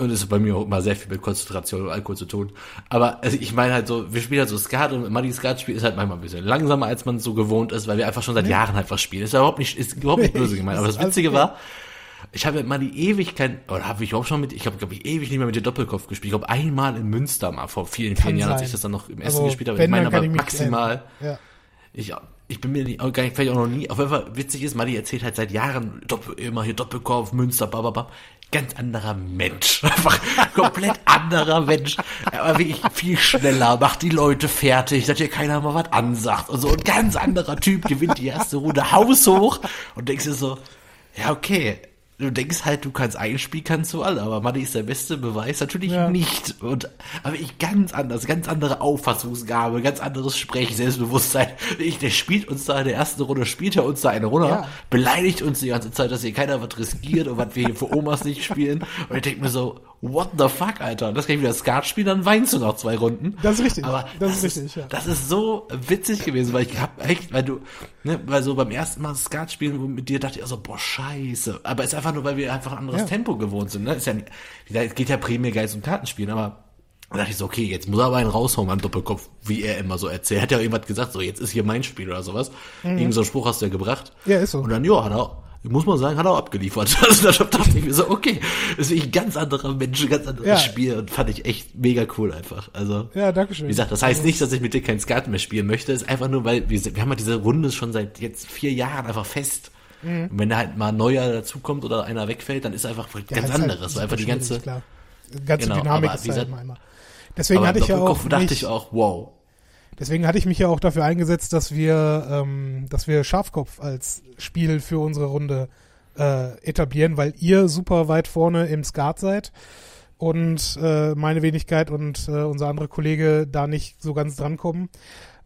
und es ist bei mir auch immer sehr viel mit Konzentration und Alkohol zu tun. Aber also ich meine halt so, wir spielen halt so Skat und Muddy Skat spiel ist halt manchmal ein bisschen langsamer, als man so gewohnt ist, weil wir einfach schon seit Jahren halt was spielen. Ist ja überhaupt nicht, ist überhaupt nicht böse gemeint. Aber das Witzige war, ich habe mit Muddy ewig kein, oder habe ich auch schon mit, ich habe glaube ich ewig nicht mehr mit dir Doppelkopf gespielt. Ich glaube einmal in Münster mal vor vielen, vielen Jahren, als ich das dann noch im Essen Also, gespielt habe. Ich meine aber ich maximal. Ja. Ich, ich bin mir nicht, auch gar nicht, vielleicht auch noch nie, auf jeden Fall witzig ist, Madi erzählt halt seit Jahren Doppel, immer hier Doppelkopf, Münster, bababam. Ganz anderer Mensch. Einfach komplett anderer Mensch. Er war wirklich viel schneller, macht die Leute fertig, dass hier keiner mal was ansagt und so. Ein ganz anderer Typ gewinnt die erste Runde haushoch und denkst dir so, ja, okay. Du denkst halt, du kannst ein Spiel, kannst du alle, aber Madi ist der beste Beweis natürlich Ja. nicht. Und aber ich ganz anders, ganz andere Auffassungsgabe, ganz anderes Sprech, Selbstbewusstsein. Ich, der spielt uns da in der ersten Runde, spielt er uns da eine Runde, Ja. beleidigt uns die ganze Zeit, dass hier keiner was riskiert und was wir hier für Omas nicht spielen. Und ich denke mir so, what the fuck, Alter? Das kann ich wieder Skat spielen, dann weinst du nach zwei Runden. Das ist richtig. Aber Das ist richtig, ja. Das ist so witzig gewesen, weil ich hab echt, weil du, ne, weil so beim ersten Mal Skat spielen mit dir dachte ich auch so, boah, scheiße. Aber ist einfach nur, weil wir einfach ein anderes Ja. Tempo gewohnt sind, ne? Ist ja, wie gesagt, es geht ja primär geil zum Kartenspielen, aber da dachte ich so, okay, jetzt muss er aber einen raushauen beim Doppelkopf, wie er immer so erzählt. Er hat ja irgendwas gesagt, so, jetzt ist hier mein Spiel oder sowas. Irgend so einen Spruch hast du ja gebracht. Mhm. Ja, ist so. Und dann, ja, hat er, muss man sagen, hat er auch abgeliefert. Also da dachte ich mir so, okay, das ist ein ganz anderer Mensch, ein ganz anderes Ja. Spiel und fand ich echt mega cool einfach. Also, Ja, danke schön. wie gesagt, das heißt nicht, dass ich mit dir kein Skat mehr spielen möchte. ist einfach nur, weil wir, wir haben halt diese Runde schon seit jetzt vier Jahren einfach fest. Mhm. Und wenn da halt mal ein neuer dazukommt oder einer wegfällt, dann ist einfach was Ja, ganz halt anderes. weil einfach die ganze, klar. Die ganze Genau, Dynamik aber ist halt immer einmal. Deswegen hatte ich ja auch dachte mich, ich auch, wow. deswegen hatte ich mich ja auch dafür eingesetzt, dass wir, ähm, dass wir Schafkopf als Spiel für unsere Runde äh, etablieren, weil ihr super weit vorne im Skat seid und äh, meine Wenigkeit und äh, unser anderer Kollege da nicht so ganz drankommen.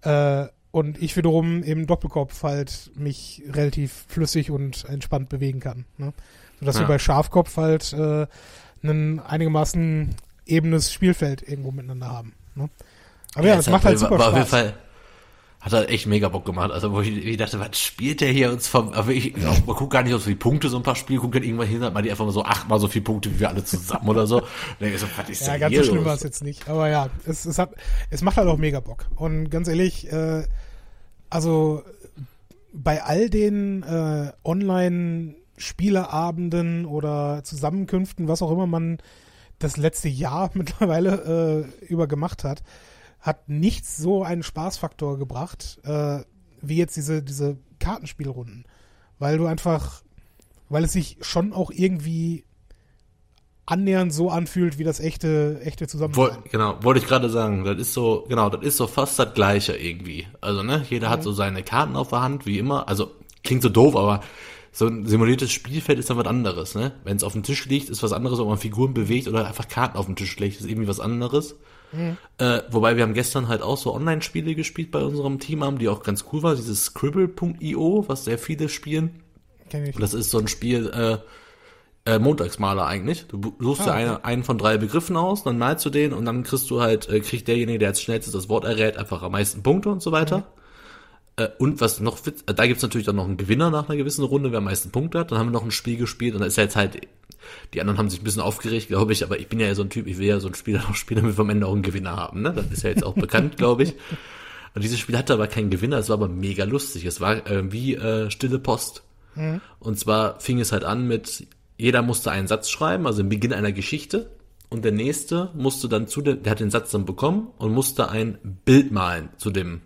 Äh, und ich wiederum im Doppelkopf halt mich relativ flüssig und entspannt bewegen kann. Ne? Sodass wir Ja. bei Schafkopf halt äh, ein einigermaßen ebenes Spielfeld irgendwo miteinander haben. Ne? Aber ja, es es macht halt super war Auf jeden Spaß. Fall, hat halt echt mega Bock gemacht. Also, wo ich, ich dachte, was spielt der hier uns vom, aber ich, auch, man guckt gar nicht auf die Punkte, so ein paar Spiele, guckt dann irgendwann hin, hat man die einfach mal so achtmal so viele Punkte wie wir alle zusammen oder so. Und ich so, was ist Ja, ganz hier so schlimm war es jetzt nicht. Aber ja, es, es hat, es macht halt auch mega Bock. Und ganz ehrlich, äh, also bei all den äh, Online-Spieleabenden oder Zusammenkünften, was auch immer man das letzte Jahr mittlerweile äh, über gemacht hat, hat nichts so einen Spaßfaktor gebracht, äh, wie jetzt diese, diese Kartenspielrunden. Weil du einfach, weil es sich schon auch irgendwie annähernd so anfühlt, wie das echte, echte Woll, Zusammensein. genau, wollte ich gerade sagen, das ist so, genau, das ist so fast das Gleiche irgendwie. Also, ne, jeder Mhm. hat so seine Karten auf der Hand, wie immer. Also, klingt so doof, aber so ein simuliertes Spielfeld ist dann was anderes, ne? Wenn es auf dem Tisch liegt, ist was anderes, ob man Figuren bewegt oder einfach Karten auf dem Tisch legt, ist irgendwie was anderes. Mhm. Äh, wobei wir haben gestern halt auch so Online-Spiele gespielt bei unserem Team haben, die auch ganz cool war, dieses Scribble.io, was sehr viele spielen. Kenn ich. Und das ist so ein Spiel, äh, äh, Montagsmaler eigentlich. Du suchst Ah, dir okay. eine, einen von drei Begriffen aus, dann malst du den und dann kriegst du halt, äh, kriegt derjenige, der als schnellstes das Wort errät, einfach am meisten Punkte und so weiter. Mhm. Äh, und was noch äh, da gibt's natürlich dann noch einen Gewinner nach einer gewissen Runde, wer am meisten Punkte hat. Dann haben wir noch ein Spiel gespielt und da ist jetzt halt, Die anderen haben sich ein bisschen aufgeregt, glaube ich, aber ich bin ja so ein Typ, ich will ja so ein Spiel auch spielen, damit wir am Ende auch einen Gewinner haben. Ne? Das ist ja jetzt auch bekannt, glaube ich. Und dieses Spiel hatte aber keinen Gewinner, es war aber mega lustig. Es war äh, wie äh, Stille Post. Mhm. Und zwar fing es halt an mit, jeder musste einen Satz schreiben, also im Beginn einer Geschichte. Und der nächste musste dann zu dem, der hat den Satz dann bekommen und musste ein Bild malen zu dem,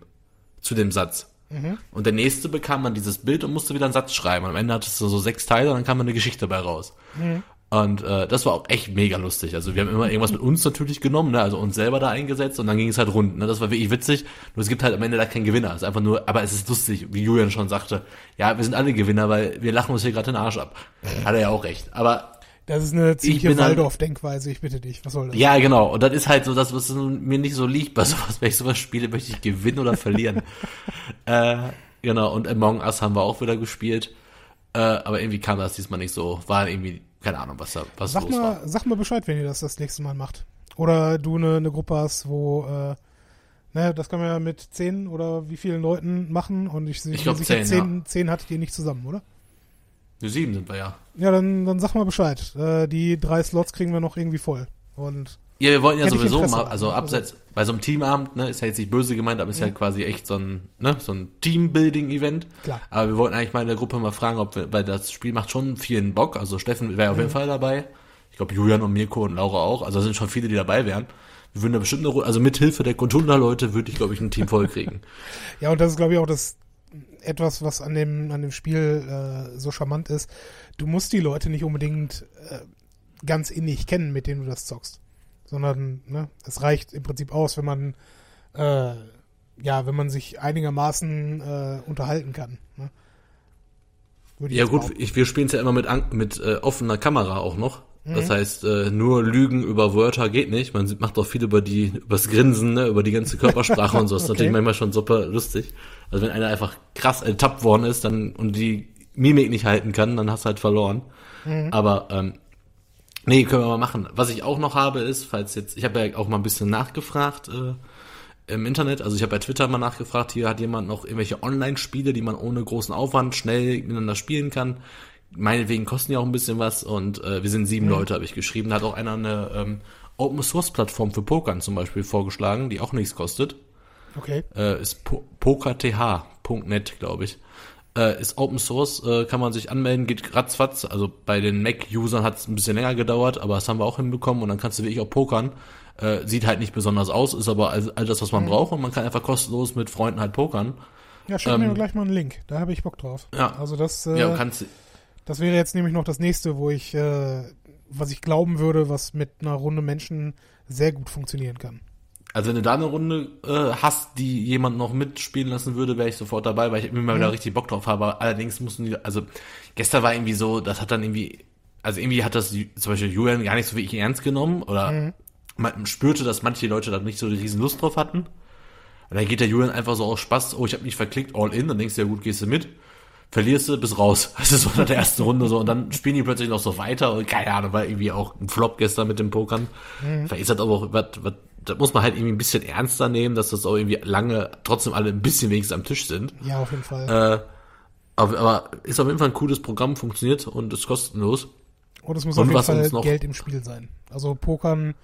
zu dem Satz. Mhm. Und der nächste bekam dann dieses Bild und musste wieder einen Satz schreiben. Am Ende hattest du so sechs Teile und dann kam eine Geschichte dabei raus. Mhm. Und äh, das war auch echt mega lustig. Also wir haben immer irgendwas mit uns natürlich genommen, ne? also uns selber da eingesetzt und dann ging es halt rund. Ne? Das war wirklich witzig. Nur es gibt halt am Ende da keinen Gewinner. Es ist einfach nur, aber es ist lustig, wie Julian schon sagte. Ja, wir sind alle Gewinner, weil wir lachen uns hier gerade den Arsch ab. Hat er ja auch recht. Aber das ist eine ziemliche Waldorf-Denkweise, ich bitte dich. Was soll das? Ja, genau. Und das ist halt so das, was mir nicht so liegt bei sowas. Wenn ich sowas spiele, möchte ich gewinnen oder verlieren. äh, genau. Und Among Us haben wir auch wieder gespielt. Äh, aber irgendwie kam das diesmal nicht so. War irgendwie keine Ahnung, was da was sag los mal, war. Sag mal Bescheid, wenn ihr das das nächste Mal macht. Oder du eine, eine Gruppe hast, wo, äh, ne, das kann man ja mit zehn oder wie vielen Leuten machen und ich, ich glaube zehn, zehn, ja. zehn hattet ihr nicht zusammen, oder? Wir sieben sind wir ja. Ja, dann, dann sag mal Bescheid. Äh, die drei Slots kriegen wir noch irgendwie voll. Und ja, wir wollten ja sowieso mal, also abseits, bei so einem Teamabend, ne, ist ja jetzt nicht böse gemeint, aber ist ja mhm. quasi echt so ein, ne, so ein Teambuilding-Event. Klar. Aber wir wollten eigentlich mal in der Gruppe mal fragen, ob wir, weil das Spiel macht schon vielen Bock, also Steffen wäre auf jeden mhm. Fall dabei. Ich glaube, Julian und Mirko und Laura auch, also da sind schon viele, die dabei wären. Wir würden da bestimmt eine, also mit Hilfe der Contunda-Leute würde ich, glaube ich, ein Team voll kriegen. ja, und das ist, glaube ich, auch das, etwas, was an dem, an dem Spiel äh, so charmant ist. Du musst die Leute nicht unbedingt äh, ganz innig kennen, mit denen du das zockst sondern ne, es reicht im Prinzip aus, wenn man äh, ja, wenn man sich einigermaßen äh, unterhalten kann. Ne? Ja gut, ich, wir spielen es ja immer mit, mit äh, offener Kamera auch noch. Mhm. Das heißt, äh, nur Lügen über Wörter geht nicht. Man macht auch viel über die, übers Grinsen, ne, über die ganze Körpersprache und so. Das ist okay. natürlich manchmal schon super lustig. Also wenn einer einfach krass ertappt worden ist dann und die Mimik nicht halten kann, dann hast du halt verloren. Mhm. Aber ähm, Nee, können wir mal machen. Was ich auch noch habe ist, falls jetzt, ich habe ja auch mal ein bisschen nachgefragt äh, im Internet, also ich habe bei Twitter mal nachgefragt, hier hat jemand noch irgendwelche Online-Spiele, die man ohne großen Aufwand schnell miteinander spielen kann. Meinetwegen kosten ja auch ein bisschen was und äh, wir sind sieben mhm. Leute, habe ich geschrieben. Da hat auch einer eine ähm, Open-Source-Plattform für Pokern zum Beispiel vorgeschlagen, die auch nichts kostet. Okay. Äh, ist po pokerth.net, glaube ich äh, ist Open Source, äh, kann man sich anmelden, geht ratzfatz. Also bei den Mac-Usern hat es ein bisschen länger gedauert, aber das haben wir auch hinbekommen und dann kannst du wirklich auch pokern. Äh, sieht halt nicht besonders aus, ist aber all, all das, was man mhm. braucht und man kann einfach kostenlos mit Freunden halt pokern. Ja, schick ähm, mir gleich mal einen Link, da habe ich Bock drauf. Ja. Also das, äh, ja, kannst, das wäre jetzt nämlich noch das nächste, wo ich, äh, was ich glauben würde, was mit einer Runde Menschen sehr gut funktionieren kann. Also wenn du da eine Runde äh, hast, die jemand noch mitspielen lassen würde, wäre ich sofort dabei, weil ich immer mhm. wieder richtig Bock drauf habe. Allerdings mussten die, also gestern war irgendwie so, das hat dann irgendwie, also irgendwie hat das zum Beispiel Julian gar nicht so wirklich ernst genommen oder mhm. man spürte, dass manche Leute da nicht so die riesen Lust drauf hatten. Und dann geht der Julian einfach so aus Spaß, oh, ich habe mich verklickt, all in, dann denkst du, ja gut, gehst du mit verlierst du, bis raus. Das ist so nach der ersten Runde so. Und dann spielen die plötzlich noch so weiter. Und keine Ahnung, war irgendwie auch ein Flop gestern mit dem Pokern. Mhm. Vielleicht ist das aber auch, was, was, da muss man halt irgendwie ein bisschen ernster nehmen, dass das auch irgendwie lange trotzdem alle ein bisschen wenigstens am Tisch sind. Ja, auf jeden Fall. Äh, aber, aber ist auf jeden Fall ein cooles Programm, funktioniert und ist kostenlos. Und es muss und auf jeden Fall Geld im Spiel sein. Also Pokern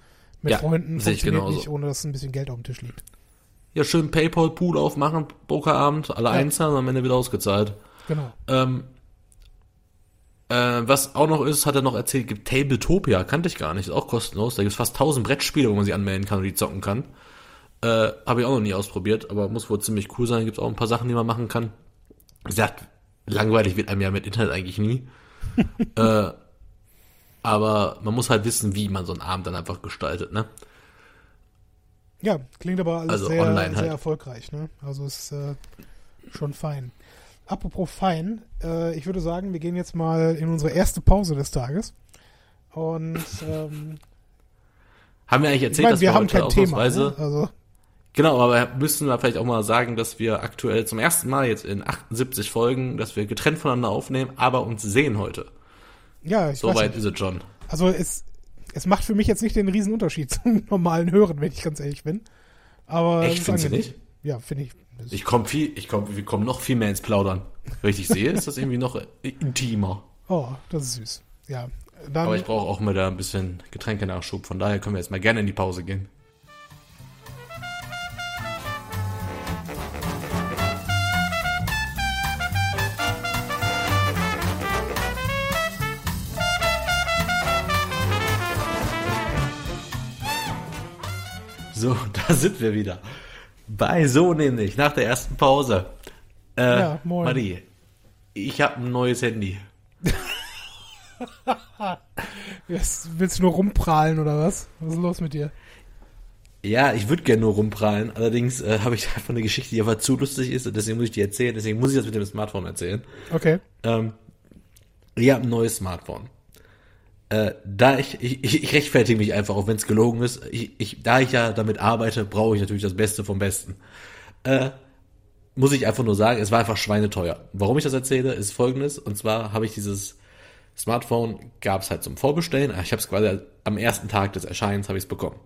mit ja, Freunden funktioniert genauso. nicht, ohne dass ein bisschen Geld auf dem Tisch liegt. Ja, schön Paypal-Pool aufmachen, Pokerabend, alle ja. einzahlen und am Ende wieder ausgezahlt. Genau. Ähm, äh, was auch noch ist, hat er noch erzählt, gibt Tabletopia, kannte ich gar nicht, ist auch kostenlos. Da gibt es fast 1000 Brettspiele, wo man sich anmelden kann und die zocken kann. Äh, Habe ich auch noch nie ausprobiert, aber muss wohl ziemlich cool sein. Gibt auch ein paar Sachen, die man machen kann. Wie gesagt, langweilig wird einem ja mit Internet eigentlich nie. äh, aber man muss halt wissen, wie man so einen Abend dann einfach gestaltet, ne? Ja, klingt aber alles also sehr, sehr halt. erfolgreich, ne? Also ist äh, schon fein. Apropos fein, äh, ich würde sagen, wir gehen jetzt mal in unsere erste Pause des Tages. Und ähm, haben wir eigentlich erzählt, ich mein, dass wir, wir haben kein Thema, ne? also Genau, aber müssen wir vielleicht auch mal sagen, dass wir aktuell zum ersten Mal jetzt in 78 Folgen, dass wir getrennt voneinander aufnehmen, aber uns sehen heute. Ja, ich so weiß weit ist es schon. Also es, es macht für mich jetzt nicht den riesen Unterschied zum normalen Hören, wenn ich ganz ehrlich bin. Aber Echt, findest du nicht? Ja, finde ich. Ich komme viel, ich komme, wir kommen noch viel mehr ins Plaudern. Wenn ich sehe, ist das irgendwie noch intimer. Oh, das ist süß. Ja. Dann, Aber ich brauche auch mal da ein bisschen Getränkenachschub. Von daher können wir jetzt mal gerne in die Pause gehen. So, da sind wir wieder. Bei so nämlich, nach der ersten Pause. Äh, Ja, moin. Marie, ich habe ein neues Handy. Jetzt willst du nur rumprahlen oder was? Was ist los mit dir? Ja, ich würde gerne nur rumprallen. Allerdings äh, habe ich einfach eine Geschichte, die einfach zu lustig ist und deswegen muss ich die erzählen. Deswegen muss ich das mit dem Smartphone erzählen. Okay. Ähm, ich habe ein neues Smartphone. Äh, da ich, ich, ich rechtfertige mich einfach, auch wenn es gelogen ist. Ich, ich, da ich ja damit arbeite, brauche ich natürlich das Beste vom Besten. Äh, muss ich einfach nur sagen, es war einfach schweineteuer. Warum ich das erzähle, ist folgendes. Und zwar habe ich dieses Smartphone, gab es halt zum Vorbestellen. Ich habe es quasi am ersten Tag des Erscheinens habe ich es bekommen.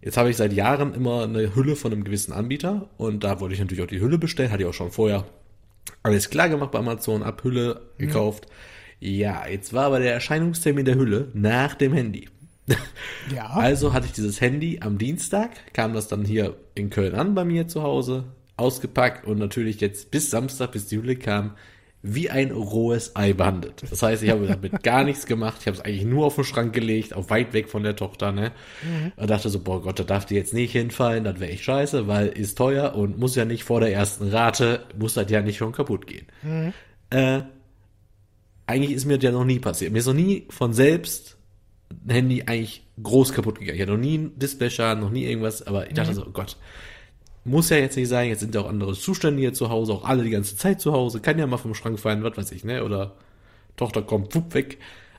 Jetzt habe ich seit Jahren immer eine Hülle von einem gewissen Anbieter und da wollte ich natürlich auch die Hülle bestellen, hatte ich auch schon vorher alles klar gemacht bei Amazon, ab Hülle gekauft. Ja, jetzt war aber der Erscheinungstermin der Hülle nach dem Handy. Ja. Also hatte ich dieses Handy am Dienstag, kam das dann hier in Köln an bei mir zu Hause, ausgepackt und natürlich jetzt bis Samstag, bis die Hülle kam, wie ein rohes Ei behandelt. Das heißt, ich habe damit gar nichts gemacht. Ich habe es eigentlich nur auf den Schrank gelegt, auf weit weg von der Tochter, ne? Und dachte so, boah Gott, da darf die jetzt nicht hinfallen, das wäre echt scheiße, weil ist teuer und muss ja nicht vor der ersten Rate, muss das ja nicht schon kaputt gehen. Äh, eigentlich ist mir das ja noch nie passiert. Mir ist noch nie von selbst ein Handy eigentlich groß kaputt gegangen. Ich hatte noch nie einen Displayschaden, noch nie irgendwas, aber ich dachte so, oh Gott, muss ja jetzt nicht sein, jetzt sind ja auch andere Zustände hier zu Hause, auch alle die ganze Zeit zu Hause, kann ja mal vom Schrank fallen, was weiß ich, ne? Oder Tochter kommt, wupp, weg.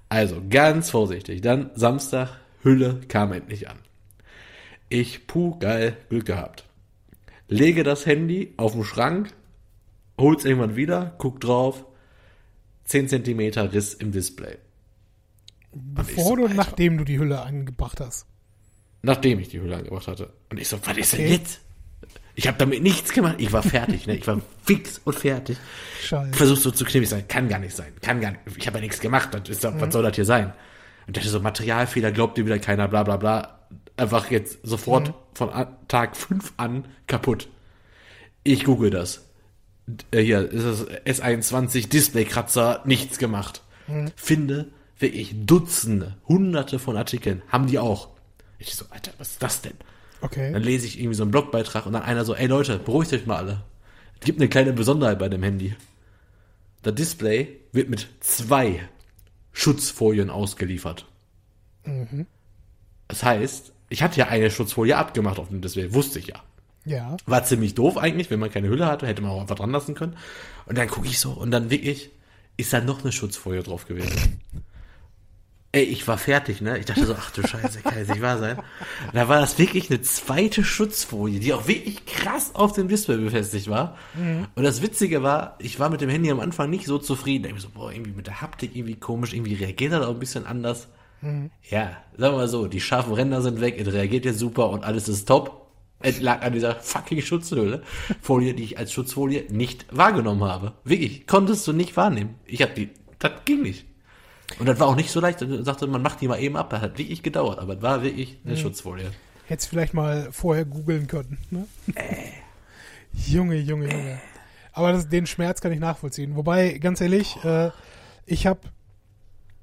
Also ganz vorsichtig. Dann Samstag, Hülle kam endlich an. Ich, puh, geil, Glück gehabt. Lege das Handy auf den Schrank, hol's irgendwann wieder, guck drauf, 10 Zentimeter Riss im Display. Bevor so, oder nachdem du die Hülle angebracht hast? Nachdem ich die Hülle angebracht hatte. Und ich so, was ist denn Okay. jetzt? Ich habe damit nichts gemacht. Ich war fertig, ne? Ich war fix und fertig. Scheiße. Versuchst so zu knippen, ich sag, kann gar nicht sein. Kann gar nicht. Ich habe ja nichts gemacht. Das ist, Mhm. Was soll das hier sein? Und dachte so, Materialfehler, glaubt dir wieder keiner, bla bla bla. Einfach jetzt sofort Mhm. von Tag 5 an kaputt. Ich google das. Äh, Hier ist das S21 Displaykratzer, nichts gemacht. Mhm. Finde wirklich Dutzende, hunderte von Artikeln, haben die auch. Ich so, Alter, was ist das denn? Okay. Dann lese ich irgendwie so einen Blogbeitrag und dann einer so, ey Leute, beruhigt euch mal alle. Es gibt eine kleine Besonderheit bei dem Handy. Das Display wird mit zwei Schutzfolien ausgeliefert. Das heißt, ich hatte ja eine Schutzfolie abgemacht auf dem Display, wusste ich ja. Ja. War ziemlich doof eigentlich, wenn man keine Hülle hatte, hätte man auch einfach dran lassen können. Und dann gucke ich so und dann wirklich ist da noch eine Schutzfolie drauf gewesen. Ey, ich war fertig, ne? Ich dachte so, ach du Scheiße, kann jetzt nicht wahr sein. Und da war das wirklich eine zweite Schutzfolie, die auch wirklich krass auf dem Display befestigt war. Und das Witzige war, ich war mit dem Handy am Anfang nicht so zufrieden. Ich so, boah, irgendwie mit der Haptik irgendwie komisch, irgendwie reagiert das auch ein bisschen anders. Ja, sagen wir mal so, die scharfen Ränder sind weg, es reagiert jetzt super und alles ist top. Es lag an dieser fucking Schutzhülle, Folie, die ich als Schutzfolie nicht wahrgenommen habe. Wirklich, konntest du nicht wahrnehmen. Ich hab die, das ging nicht. Und das war auch nicht so leicht. Ich sagte, man macht die mal eben ab. Das hat wirklich gedauert, aber es war wirklich eine Schutzfolie. Hättest vielleicht mal vorher googeln können. Ne? Junge, Junge, Junge. Aber das, den Schmerz kann ich nachvollziehen. Wobei, ganz ehrlich, äh, ich habe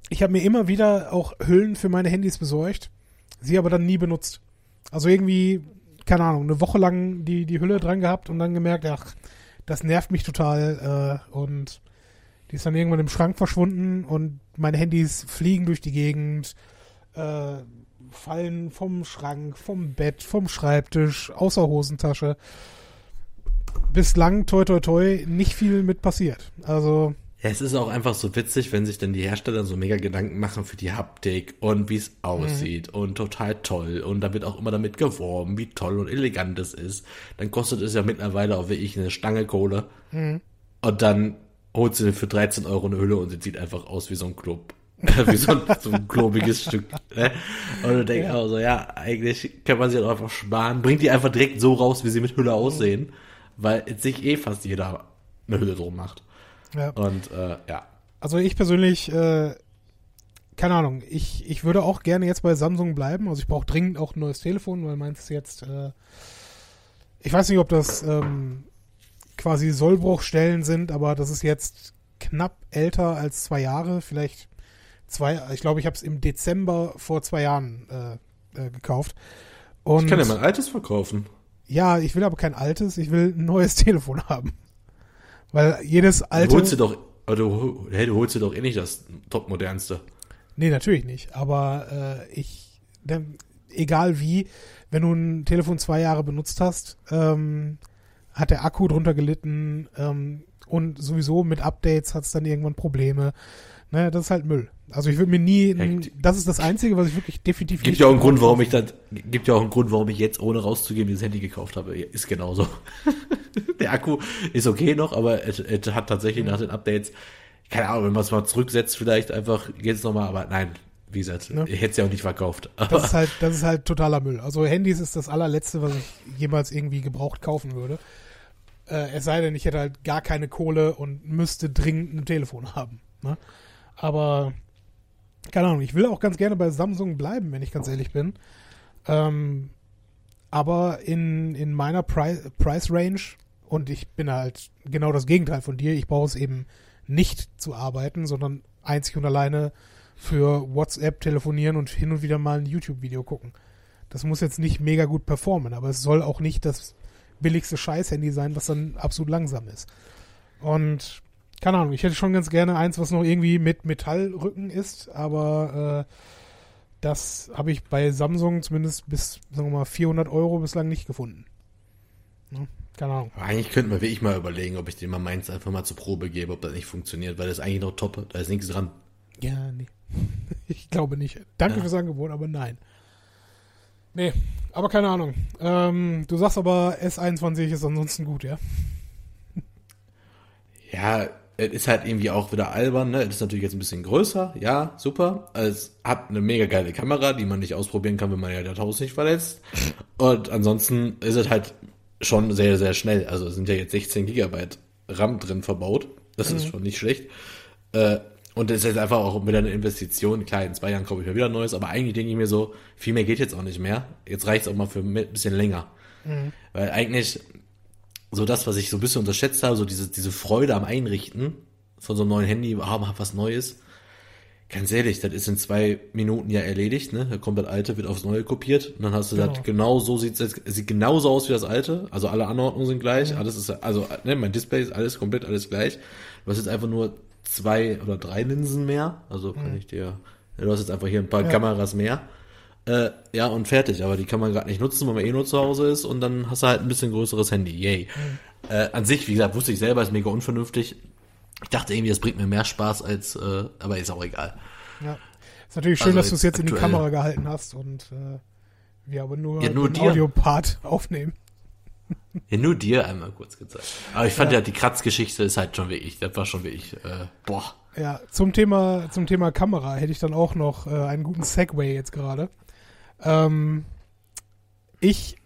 ich hab mir immer wieder auch Hüllen für meine Handys besorgt, sie aber dann nie benutzt. Also irgendwie, keine Ahnung, eine Woche lang die, die Hülle dran gehabt und dann gemerkt, ach, das nervt mich total. Äh, und die ist dann irgendwann im Schrank verschwunden und meine Handys fliegen durch die Gegend, äh, fallen vom Schrank, vom Bett, vom Schreibtisch, außer Hosentasche. Bislang, toi toi toi, nicht viel mit passiert. Also, Ja, es ist auch einfach so witzig, wenn sich dann die Hersteller so mega Gedanken machen für die Haptik und wie es aussieht und total toll. Und da wird auch immer damit geworben, wie toll und elegant es ist. Dann kostet es ja mittlerweile auch wirklich eine Stange Kohle. Und dann holt sie für 13 Euro eine Hülle und sie sieht einfach aus wie so ein Club. wie so ein, so ein klobiges Stück. Ne? Und du denkst auch so, ja, eigentlich kann man sie auch einfach sparen. Bringt die einfach direkt so raus, wie sie mit Hülle aussehen. Weil jetzt sich eh fast jeder eine Hülle drum macht. Ja. Und äh, ja, Also ich persönlich äh, keine Ahnung, ich, ich würde auch gerne jetzt bei Samsung bleiben. Also ich brauche dringend auch ein neues Telefon, weil meins jetzt, äh, ich weiß nicht, ob das ähm, quasi Sollbruchstellen sind, aber das ist jetzt knapp älter als zwei Jahre, vielleicht zwei, ich glaube, ich habe es im Dezember vor zwei Jahren äh, äh, gekauft. Und ich kann ja mein altes verkaufen. Ja, ich will aber kein altes, ich will ein neues Telefon haben. Weil jedes alte. Du holst dir doch, du, hey, du holst dir doch eh nicht das topmodernste. Nee, natürlich nicht. Aber äh, ich, denn, egal wie, wenn du ein Telefon zwei Jahre benutzt hast, ähm, hat der Akku drunter gelitten ähm, und sowieso mit Updates hat es dann irgendwann Probleme. Ne, das ist halt Müll. Also ich würde mir nie, ein, das ist das Einzige, was ich wirklich definitiv gibt ja auch einen Grund, warum ich dann, gibt ja auch einen Grund, warum ich jetzt ohne rauszugeben dieses Handy gekauft habe. Ist genauso. der Akku ist okay noch, aber es, es hat tatsächlich mhm. nach den Updates, keine Ahnung, wenn man es mal zurücksetzt, vielleicht einfach geht es nochmal, aber nein, wie gesagt, ne? ich hätte es ja auch nicht verkauft. das ist halt, das ist halt totaler Müll. Also Handys ist das allerletzte, was ich jemals irgendwie gebraucht kaufen würde. Äh, es sei denn, ich hätte halt gar keine Kohle und müsste dringend ein Telefon haben. Ne? Aber keine Ahnung, ich will auch ganz gerne bei Samsung bleiben, wenn ich ganz ehrlich bin. Ähm, aber in, in meiner Pri Price Range und ich bin halt genau das Gegenteil von dir. Ich brauche es eben nicht zu arbeiten, sondern einzig und alleine für WhatsApp telefonieren und hin und wieder mal ein YouTube-Video gucken. Das muss jetzt nicht mega gut performen, aber es soll auch nicht das billigste Scheiß-Handy sein, was dann absolut langsam ist. Und keine Ahnung, ich hätte schon ganz gerne eins, was noch irgendwie mit Metallrücken ist, aber äh, das habe ich bei Samsung zumindest bis, sagen wir mal, 400 Euro bislang nicht gefunden. Ne? Keine Ahnung. Eigentlich könnten wir wirklich mal überlegen, ob ich dir mal meins einfach mal zur Probe gebe, ob das nicht funktioniert, weil das ist eigentlich noch top, da ist nichts dran. Ja, nee. ich glaube nicht. Danke ja. fürs Angebot, aber nein. Nee, aber keine Ahnung. Ähm, du sagst aber, S21 ist ansonsten gut, ja? Ja, es ist halt irgendwie auch wieder albern, ne? Es ist natürlich jetzt ein bisschen größer, ja, super. Es hat eine mega geile Kamera, die man nicht ausprobieren kann, wenn man ja das Haus nicht verletzt. Und ansonsten ist es halt schon sehr, sehr schnell. Also es sind ja jetzt 16 Gigabyte RAM drin verbaut. Das mhm. ist schon nicht schlecht. Äh, und es ist jetzt einfach auch wieder eine Investition. Klar, in zwei Jahren kaufe ich mir wieder ein neues, aber eigentlich denke ich mir so, viel mehr geht jetzt auch nicht mehr. Jetzt reicht es auch mal für ein bisschen länger. Mhm. Weil eigentlich so das, was ich so ein bisschen unterschätzt habe, so diese, diese Freude am Einrichten von so einem neuen Handy, haben was Neues. Ganz ehrlich, das ist in zwei Minuten ja erledigt, ne? Da kommt das alte, wird aufs neue kopiert und dann hast du genau. das genau so sieht es sieht genauso aus wie das alte, also alle Anordnungen sind gleich, ja. alles ist also ne, mein Display ist alles komplett alles gleich. Du hast jetzt einfach nur zwei oder drei Linsen mehr, also kann mhm. ich dir du hast jetzt einfach hier ein paar ja. Kameras mehr. Äh, ja, und fertig. Aber die kann man gerade nicht nutzen, weil man eh nur zu Hause ist und dann hast du halt ein bisschen größeres Handy. Yay. Äh, an sich, wie gesagt, wusste ich selber, ist mega unvernünftig. Ich dachte irgendwie, das bringt mir mehr Spaß als, äh, aber ist auch egal. Ja. Ist natürlich schön, also dass du es jetzt in die Kamera gehalten hast und äh, wir aber nur, ja, nur den Audiopart aufnehmen. Ja, nur dir einmal kurz gezeigt. Aber ich fand ja, ja die Kratzgeschichte ist halt schon wirklich, das war schon wirklich, äh, boah. Ja, zum Thema, zum Thema Kamera hätte ich dann auch noch äh, einen guten Segway jetzt gerade. Ähm, ich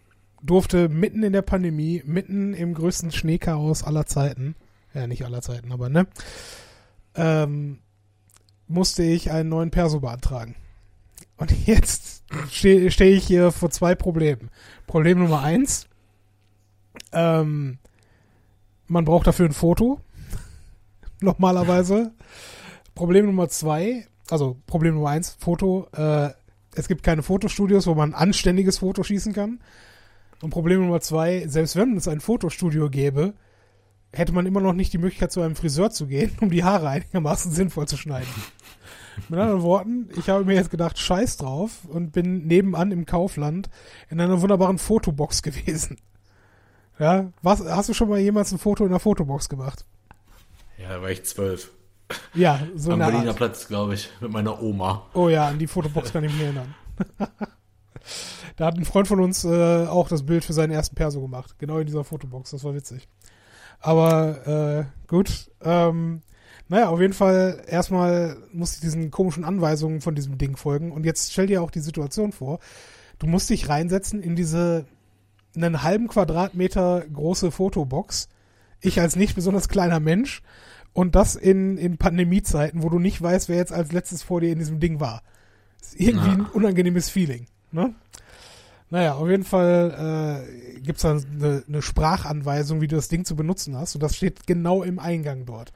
durfte mitten in der Pandemie, mitten im größten Schneechaos aller Zeiten, ja nicht aller Zeiten, aber ne, ähm, musste ich einen neuen Perso beantragen. Und jetzt stehe steh ich hier vor zwei Problemen. Problem Nummer eins, ähm, man braucht dafür ein Foto. Normalerweise. Problem Nummer zwei, also Problem Nummer eins, Foto, äh, es gibt keine Fotostudios, wo man ein anständiges Foto schießen kann. Und Problem Nummer zwei, selbst wenn es ein Fotostudio gäbe, hätte man immer noch nicht die Möglichkeit, zu einem Friseur zu gehen, um die Haare einigermaßen sinnvoll zu schneiden. Mit anderen Worten, ich habe mir jetzt gedacht, scheiß drauf und bin nebenan im Kaufland in einer wunderbaren Fotobox gewesen. Ja, was, hast du schon mal jemals ein Foto in einer Fotobox gemacht? Ja, da war ich zwölf. Ja, so Am Berliner Art. Platz, glaube ich, mit meiner Oma. Oh ja, an die Fotobox kann ich mich erinnern. da hat ein Freund von uns äh, auch das Bild für seinen ersten Perso gemacht. Genau in dieser Fotobox. Das war witzig. Aber äh, gut. Ähm, naja, auf jeden Fall, erstmal muss ich diesen komischen Anweisungen von diesem Ding folgen. Und jetzt stell dir auch die Situation vor. Du musst dich reinsetzen in diese einen halben Quadratmeter große Fotobox. Ich als nicht besonders kleiner Mensch Und das in, in Pandemiezeiten, wo du nicht weißt, wer jetzt als letztes vor dir in diesem Ding war. ist irgendwie Ja. ein unangenehmes Feeling. Ne? Naja, auf jeden Fall äh, gibt's dann eine, eine Sprachanweisung, wie du das Ding zu benutzen hast. Und das steht genau im Eingang dort.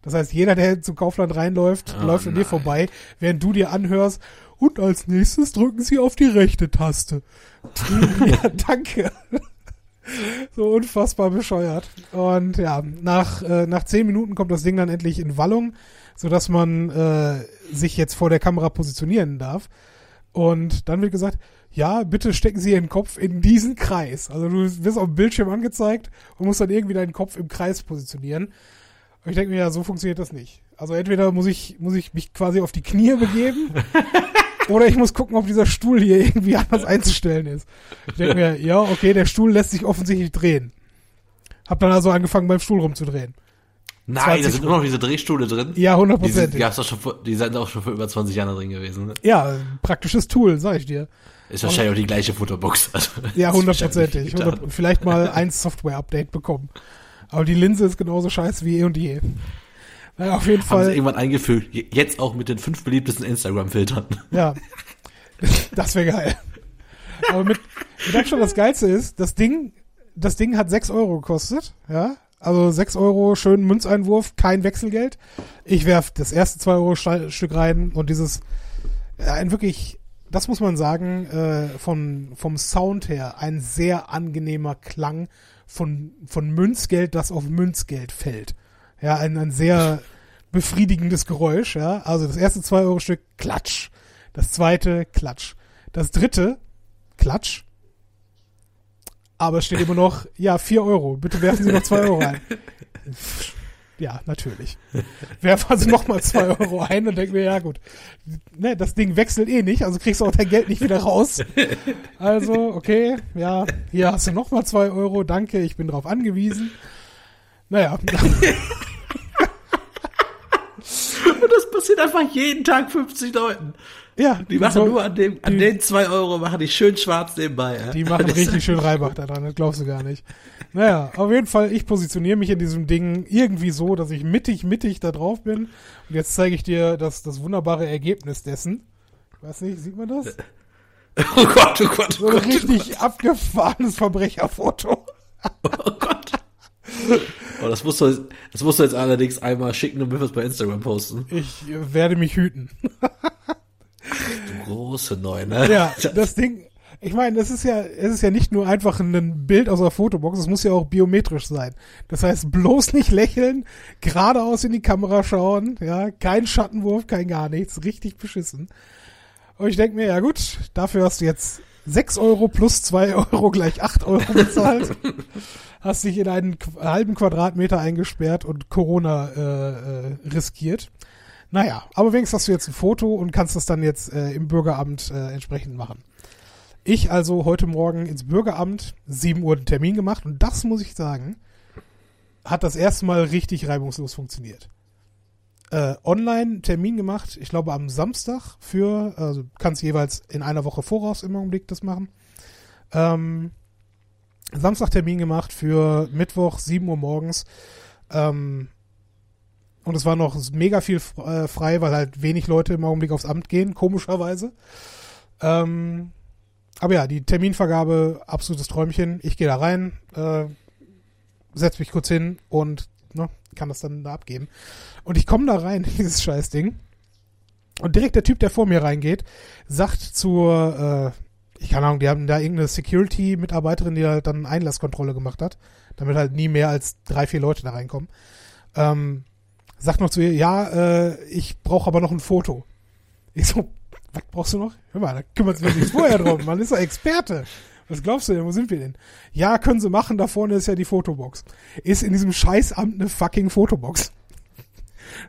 Das heißt, jeder, der zu Kaufland reinläuft, Oh läuft an dir vorbei, während du dir anhörst, und als nächstes drücken sie auf die rechte Taste. ja, danke. So unfassbar bescheuert. Und ja, nach, äh, nach zehn Minuten kommt das Ding dann endlich in Wallung, sodass man äh, sich jetzt vor der Kamera positionieren darf. Und dann wird gesagt, ja, bitte stecken Sie Ihren Kopf in diesen Kreis. Also du wirst auf dem Bildschirm angezeigt und musst dann irgendwie deinen Kopf im Kreis positionieren. Und ich denke mir, ja, so funktioniert das nicht. Also entweder muss ich, muss ich mich quasi auf die Knie begeben oder ich muss gucken, ob dieser Stuhl hier irgendwie anders einzustellen ist. Ich denke mir, ja, okay, der Stuhl lässt sich offensichtlich drehen. Hab dann also angefangen, beim Stuhl rumzudrehen. Nein, 20 da sind immer noch diese Drehstühle drin. Ja, hundertprozentig. die, sind auch schon vor über 20 Jahren drin gewesen. Ne? Ja, praktisches Tool, sag ich dir. Ist wahrscheinlich auch die gleiche Fotobox. Also, Ja, hundertprozentig. Vielleicht mal ein Software-Update bekommen. Aber die Linse ist genauso scheiße wie eh und je. Naja, auf jeden Haben sie Fall. irgendwann eingefügt. Je- Jetzt auch mit den fünf beliebtesten Instagram-Filtern. Ja. Das wäre geil. Aber mit, mit Abstand das Geilste ist, das Ding, das Ding hat 6 Euro gekostet, ja. Also 6 Euro, schönen Münzeinwurf, kein Wechselgeld. Ich werf das erste 2 Euro Stück rein und dieses, ein wirklich, das muss man sagen, äh, von, vom Sound her, ein sehr angenehmer Klang von, von Münzgeld, das auf Münzgeld fällt. Ja, ein, ein sehr befriedigendes Geräusch, ja. Also das erste 2 Euro Stück, Klatsch. Das zweite, Klatsch. Das dritte, Klatsch. Aber es steht immer noch, ja, 4 Euro. Bitte werfen Sie noch 2 Euro ein. Ja, natürlich. Werf also nochmal 2 Euro ein und denk mir, ja gut, ne, das Ding wechselt eh nicht, also kriegst du auch dein Geld nicht wieder raus. Also, okay, ja, hier hast du nochmal 2 Euro, danke, ich bin drauf angewiesen. Naja, Und das passiert einfach jeden Tag 50 Leuten. ja. Die machen so- nur an dem, an die- den zwei Euro, machen die schön schwarz nebenbei. Ja? Die machen richtig schön Reibach da dran, das glaubst du gar nicht. Naja, auf jeden Fall, ich positioniere mich in diesem Ding irgendwie so, dass ich mittig, mittig da drauf bin. Und jetzt zeige ich dir das, das wunderbare Ergebnis dessen. Ich weiß nicht, sieht man das? Oh Gott, oh Gott, So oh ein Gott. richtig abgefahrenes Verbrecherfoto. Oh Gott. Oh, das musst du, das musst du jetzt allerdings einmal schicken und mir was bei Instagram posten. Ich werde mich hüten. Du große Neune. Ja, das Ding, ich meine, es ist ja, es ist ja nicht nur einfach ein Bild aus der Fotobox, es muss ja auch biometrisch sein. Das heißt, bloß nicht lächeln, geradeaus in die Kamera schauen, ja, kein Schattenwurf, kein gar nichts, richtig beschissen. Und ich denke mir, ja gut, dafür hast du jetzt 6 Euro plus 2 Euro gleich 8 Euro bezahlt. hast dich in einen halben Quadratmeter eingesperrt und Corona äh, äh, riskiert. Naja, aber wenigstens hast du jetzt ein Foto und kannst das dann jetzt äh, im Bürgeramt äh, entsprechend machen. Ich also heute Morgen ins Bürgeramt, 7 Uhr einen Termin gemacht und das muss ich sagen, hat das erste Mal richtig reibungslos funktioniert. Äh, online Termin gemacht, ich glaube am Samstag für, also kannst jeweils in einer Woche voraus im Augenblick das machen. Ähm, Samstag Termin gemacht für Mittwoch, 7 Uhr morgens. Ähm, und es war noch mega viel äh, frei, weil halt wenig Leute im Augenblick aufs Amt gehen, komischerweise. Ähm, aber ja, die Terminvergabe, absolutes Träumchen. Ich gehe da rein, äh, setz mich kurz hin und ne, kann das dann da abgeben. Und ich komme da rein in dieses Scheißding. Und direkt der Typ, der vor mir reingeht, sagt zur, äh, ich keine Ahnung, die haben da irgendeine Security-Mitarbeiterin, die halt dann Einlasskontrolle gemacht hat, damit halt nie mehr als drei, vier Leute da reinkommen. Ähm, sagt noch zu ihr, ja, äh, ich brauche aber noch ein Foto. Ich so, was brauchst du noch? Hör mal, da kümmert sich nicht vorher drum. Man ist ja Experte. Was glaubst du denn? Wo sind wir denn? Ja, können sie machen. Da vorne ist ja die Fotobox. Ist in diesem Scheißamt eine fucking Fotobox.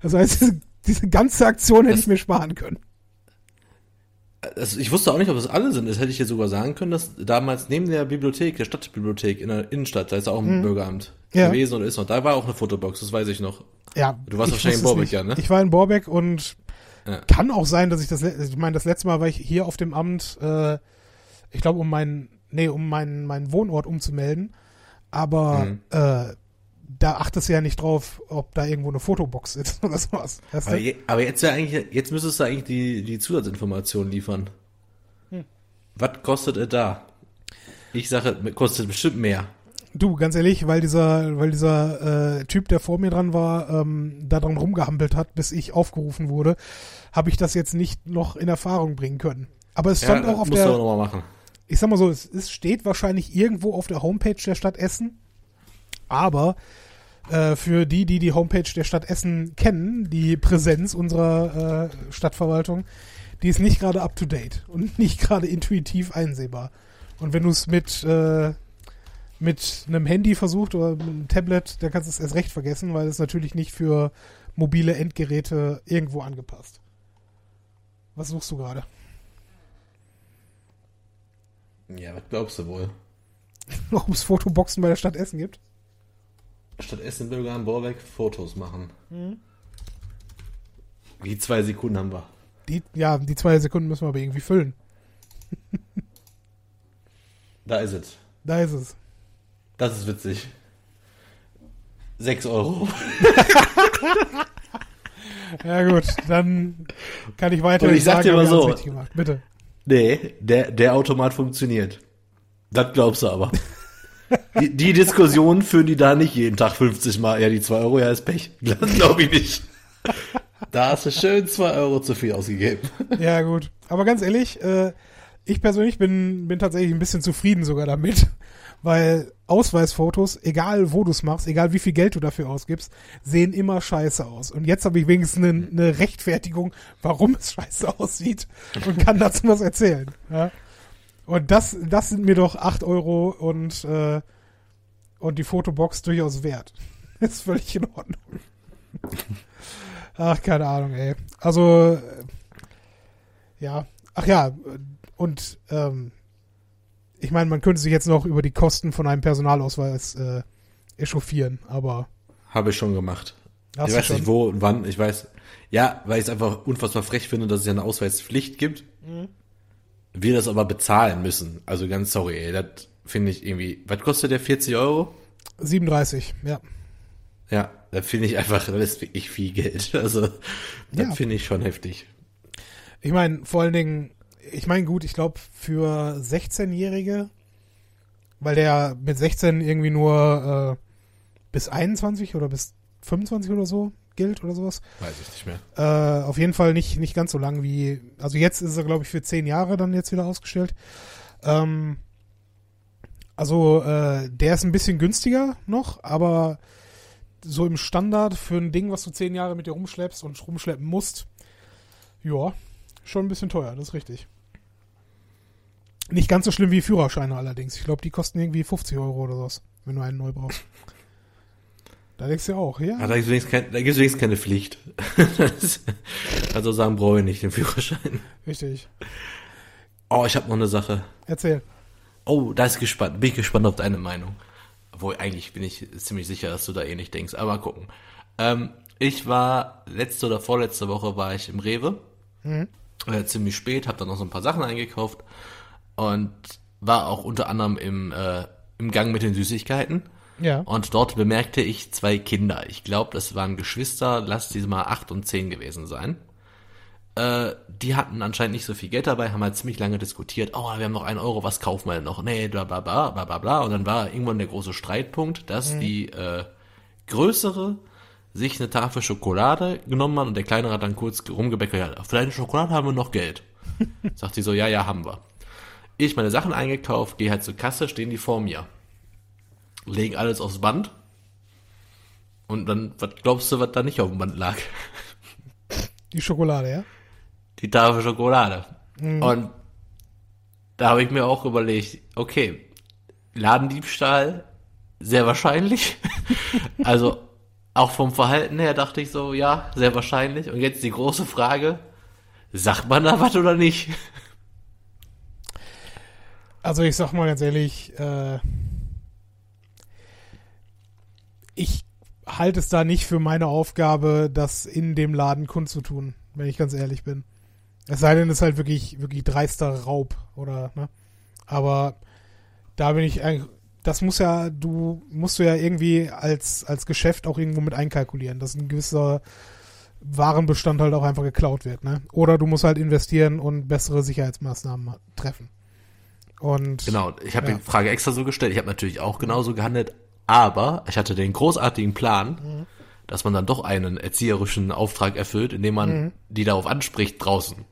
Das heißt, diese, diese ganze Aktion hätte Das- ich mir sparen können. Also ich wusste auch nicht, ob das alle sind. Das hätte ich dir sogar sagen können, dass damals neben der Bibliothek, der Stadtbibliothek in der Innenstadt, da ist auch ein Bürgeramt Mhm. Ja. gewesen oder ist noch. Da war auch eine Fotobox, das weiß ich noch. Ja, Du warst ich wahrscheinlich in Borbeck, nicht. ja, ne? Ich war in Borbeck und Ja. kann auch sein, dass ich das, ich meine, das letzte Mal war ich hier auf dem Amt, äh, ich glaube, um meinen, nee, um meinen, meinen Wohnort umzumelden. Aber Mhm. äh, da achtest du ja nicht drauf, ob da irgendwo eine Fotobox ist oder sowas. Weißt Aber, du? je, aber jetzt ja eigentlich, jetzt müsstest du eigentlich die, die Zusatzinformationen liefern. Hm. Was kostet es da? Ich sage, kostet bestimmt mehr. Du, ganz ehrlich, weil dieser, weil dieser äh, Typ, der vor mir dran war, ähm, da dran rumgehampelt hat, bis ich aufgerufen wurde, habe ich das jetzt nicht noch in Erfahrung bringen können. Aber es stand ja, auch auf auch der, nochmal machen. Ich sag mal so, es, es steht wahrscheinlich irgendwo auf der Homepage der Stadt Essen. Aber äh, für die, die die Homepage der Stadt Essen kennen, die Präsenz unserer äh, Stadtverwaltung, die ist nicht gerade up to date und nicht gerade intuitiv einsehbar. Und wenn du es mit äh, mit einem Handy versucht oder mit einem Tablet, dann kannst du es erst recht vergessen, weil es natürlich nicht für mobile Endgeräte irgendwo angepasst. Was suchst du gerade? Ja, was glaubst du wohl? Warum es Fotoboxen bei der Stadt Essen gibt? Statt Essen Bürger am Borbeck Fotos machen. Mhm. Die zwei Sekunden haben wir. Die, ja, die zwei Sekunden müssen wir aber irgendwie füllen. Da ist es. Da ist es. Das ist witzig. 6 Euro. Ja gut, dann kann ich weiter Und ich sag dir mal so. Bitte. Nee, der, der Automat funktioniert. Das glaubst du aber. Die, die Diskussionen führen die da nicht jeden Tag 50 Mal. Ja, die 2 Euro, ja, ist Pech. Das glaube ich nicht. Da hast du schön 2 Euro zu viel ausgegeben. Ja gut, aber ganz ehrlich, äh, ich persönlich bin, bin tatsächlich ein bisschen zufrieden sogar damit, weil Ausweisfotos, egal wo du es machst, egal wie viel Geld du dafür ausgibst, sehen immer scheiße aus. Und jetzt habe ich wenigstens eine, eine Rechtfertigung, warum es scheiße aussieht und kann dazu was erzählen. Ja? Und das, das sind mir doch 8 Euro und, äh, und die Fotobox durchaus wert. ist völlig in Ordnung. Ach, keine Ahnung, ey. Also, äh, ja. Ach ja, und ähm, ich meine, man könnte sich jetzt noch über die Kosten von einem Personalausweis äh, echauffieren, aber Habe ich schon gemacht. hast ich weiß schon? nicht wo und wann. Ich weiß. Ja, weil ich es einfach unfassbar frech finde, dass es ja eine Ausweispflicht gibt. Mhm. Wir das aber bezahlen müssen. Also ganz sorry, ey. Das finde ich irgendwie. Was kostet der? 40 Euro? 37, ja. Ja, da finde ich einfach, das ist wirklich viel Geld. Also, das Ja. finde ich schon heftig. Ich meine, vor allen Dingen, ich meine, gut, ich glaube, für 16-Jährige, weil der mit 16 irgendwie nur äh, bis 21 oder bis 25 oder so gilt oder sowas. Weiß ich nicht mehr. Äh, auf jeden Fall nicht, nicht ganz so lang wie. Also jetzt ist er, glaube ich, für 10 Jahre dann jetzt wieder ausgestellt. Ähm, also äh, der ist ein bisschen günstiger noch, aber so im Standard für ein Ding, was du 10 Jahre mit dir rumschleppst und rumschleppen musst, ja, schon ein bisschen teuer, das ist richtig. Nicht ganz so schlimm wie Führerscheine allerdings. Ich glaube, die kosten irgendwie 50 Euro oder sowas, wenn du einen neu brauchst. Da denkst du ja auch, ja. Aber da gibt es wenigstens, kein, da keine Pflicht. Also sagen, brauche ich nicht den Führerschein. Richtig. Oh, ich habe noch eine Sache. Erzähl. Oh, da ist gespannt. Bin ich gespannt auf deine Meinung. Obwohl, eigentlich bin ich ziemlich sicher, dass du da eh nicht denkst. Aber mal gucken. Ähm, ich war letzte oder vorletzte Woche war ich im Rewe. Mhm. Äh, ziemlich spät, habe dann noch so ein paar Sachen eingekauft und war auch unter anderem im, äh, im Gang mit den Süßigkeiten. Ja. Und dort bemerkte ich zwei Kinder. Ich glaube, das waren Geschwister, lass diese mal acht und zehn gewesen sein. Äh, die hatten anscheinend nicht so viel Geld dabei, haben halt ziemlich lange diskutiert. Oh, wir haben noch einen Euro, was kaufen wir denn noch? Nee, bla bla bla bla bla bla. Und dann war irgendwann der große Streitpunkt, dass die äh, größere sich eine Tafel Schokolade genommen hat und der kleinere hat dann kurz rumgebäckert, ja, für deine Schokolade haben wir noch Geld. Sagt sie so, ja, ja, haben wir. Ich meine Sachen eingekauft, gehe halt zur Kasse, stehen die vor mir. Legen alles aufs Band. Und dann, was glaubst du, was da nicht auf dem Band lag? Die Schokolade, ja? Die Tafel Schokolade. Und da habe ich mir auch überlegt, okay, Ladendiebstahl, sehr wahrscheinlich. also auch vom Verhalten her dachte ich so, ja, sehr wahrscheinlich. Und jetzt die große Frage, sagt man da was oder nicht? Also ich sag mal ganz ehrlich, äh, ich halte es da nicht für meine Aufgabe, das in dem Laden kundzutun, wenn ich ganz ehrlich bin. Es sei denn, es ist halt wirklich, wirklich dreister Raub oder, ne? Aber da bin ich eigentlich, das muss ja, du musst du ja irgendwie als, als Geschäft auch irgendwo mit einkalkulieren, dass ein gewisser Warenbestand halt auch einfach geklaut wird, ne? Oder du musst halt investieren und bessere Sicherheitsmaßnahmen treffen. Und Genau, ich habe Ja. die Frage extra so gestellt. Ich habe natürlich auch genauso gehandelt, aber ich hatte den großartigen Plan, dass man dann doch einen erzieherischen Auftrag erfüllt, indem man die darauf anspricht draußen.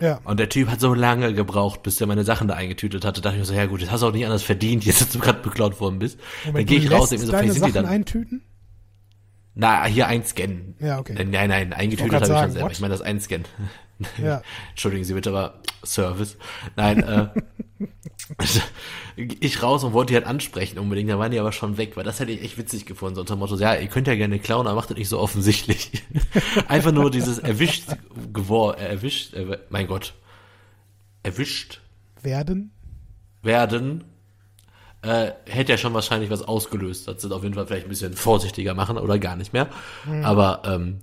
ja, Und der Typ hat so lange gebraucht, bis der meine Sachen da eingetütet hatte. Da dachte ich mir so, ja gut, das hast du auch nicht anders verdient, jetzt dass du gerade beklaut worden bist. dann Moment, gehe du ich raus, mir so, vielleicht sind die Sachen dann. eintüten? Na, hier einscannen. Ja, okay. Nein, nein, nein eingetütet habe ich schon sagen, selber. what? Ich meine das einscannen. Ja. Entschuldigen Sie bitte, aber Service. Nein, äh, ich raus und wollte die halt ansprechen unbedingt, da waren die aber schon weg, weil das hätte ich echt witzig gefunden, so unter Motto, ja, ihr könnt ja gerne klauen, aber macht das nicht so offensichtlich. Einfach nur dieses erwischt, gewor, äh, erwischt, äh, mein Gott, erwischt Werden? werden, äh, hätte ja schon wahrscheinlich was ausgelöst. Das sind auf jeden Fall vielleicht ein bisschen vorsichtiger machen oder gar nicht mehr. Aber ähm,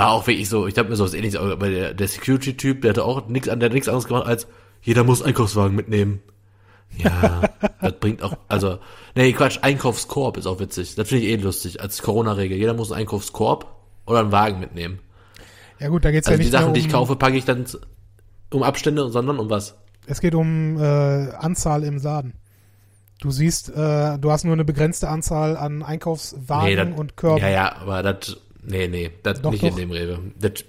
war auch wirklich so, ich habe mir so was ähnliches, aber der, der Security-Typ, der hatte auch nichts an, der nichts anderes gemacht als jeder muss Einkaufswagen mitnehmen. Ja, das bringt auch, also, nee, Quatsch, Einkaufskorb ist auch witzig. Das finde ich eh lustig, als Corona-Regel. Jeder muss einen Einkaufskorb oder einen Wagen mitnehmen. Ja gut, da geht's Also ja die nicht Sachen, mehr um, die ich kaufe, packe ich dann um Abstände, sondern um was? Es geht um äh, Anzahl im Laden. Du siehst, äh, du hast nur eine begrenzte Anzahl an Einkaufswagen das- und Körben. Ja, ja, aber das, nee, nee, das Doch, nicht doch. in dem Rewe. Das,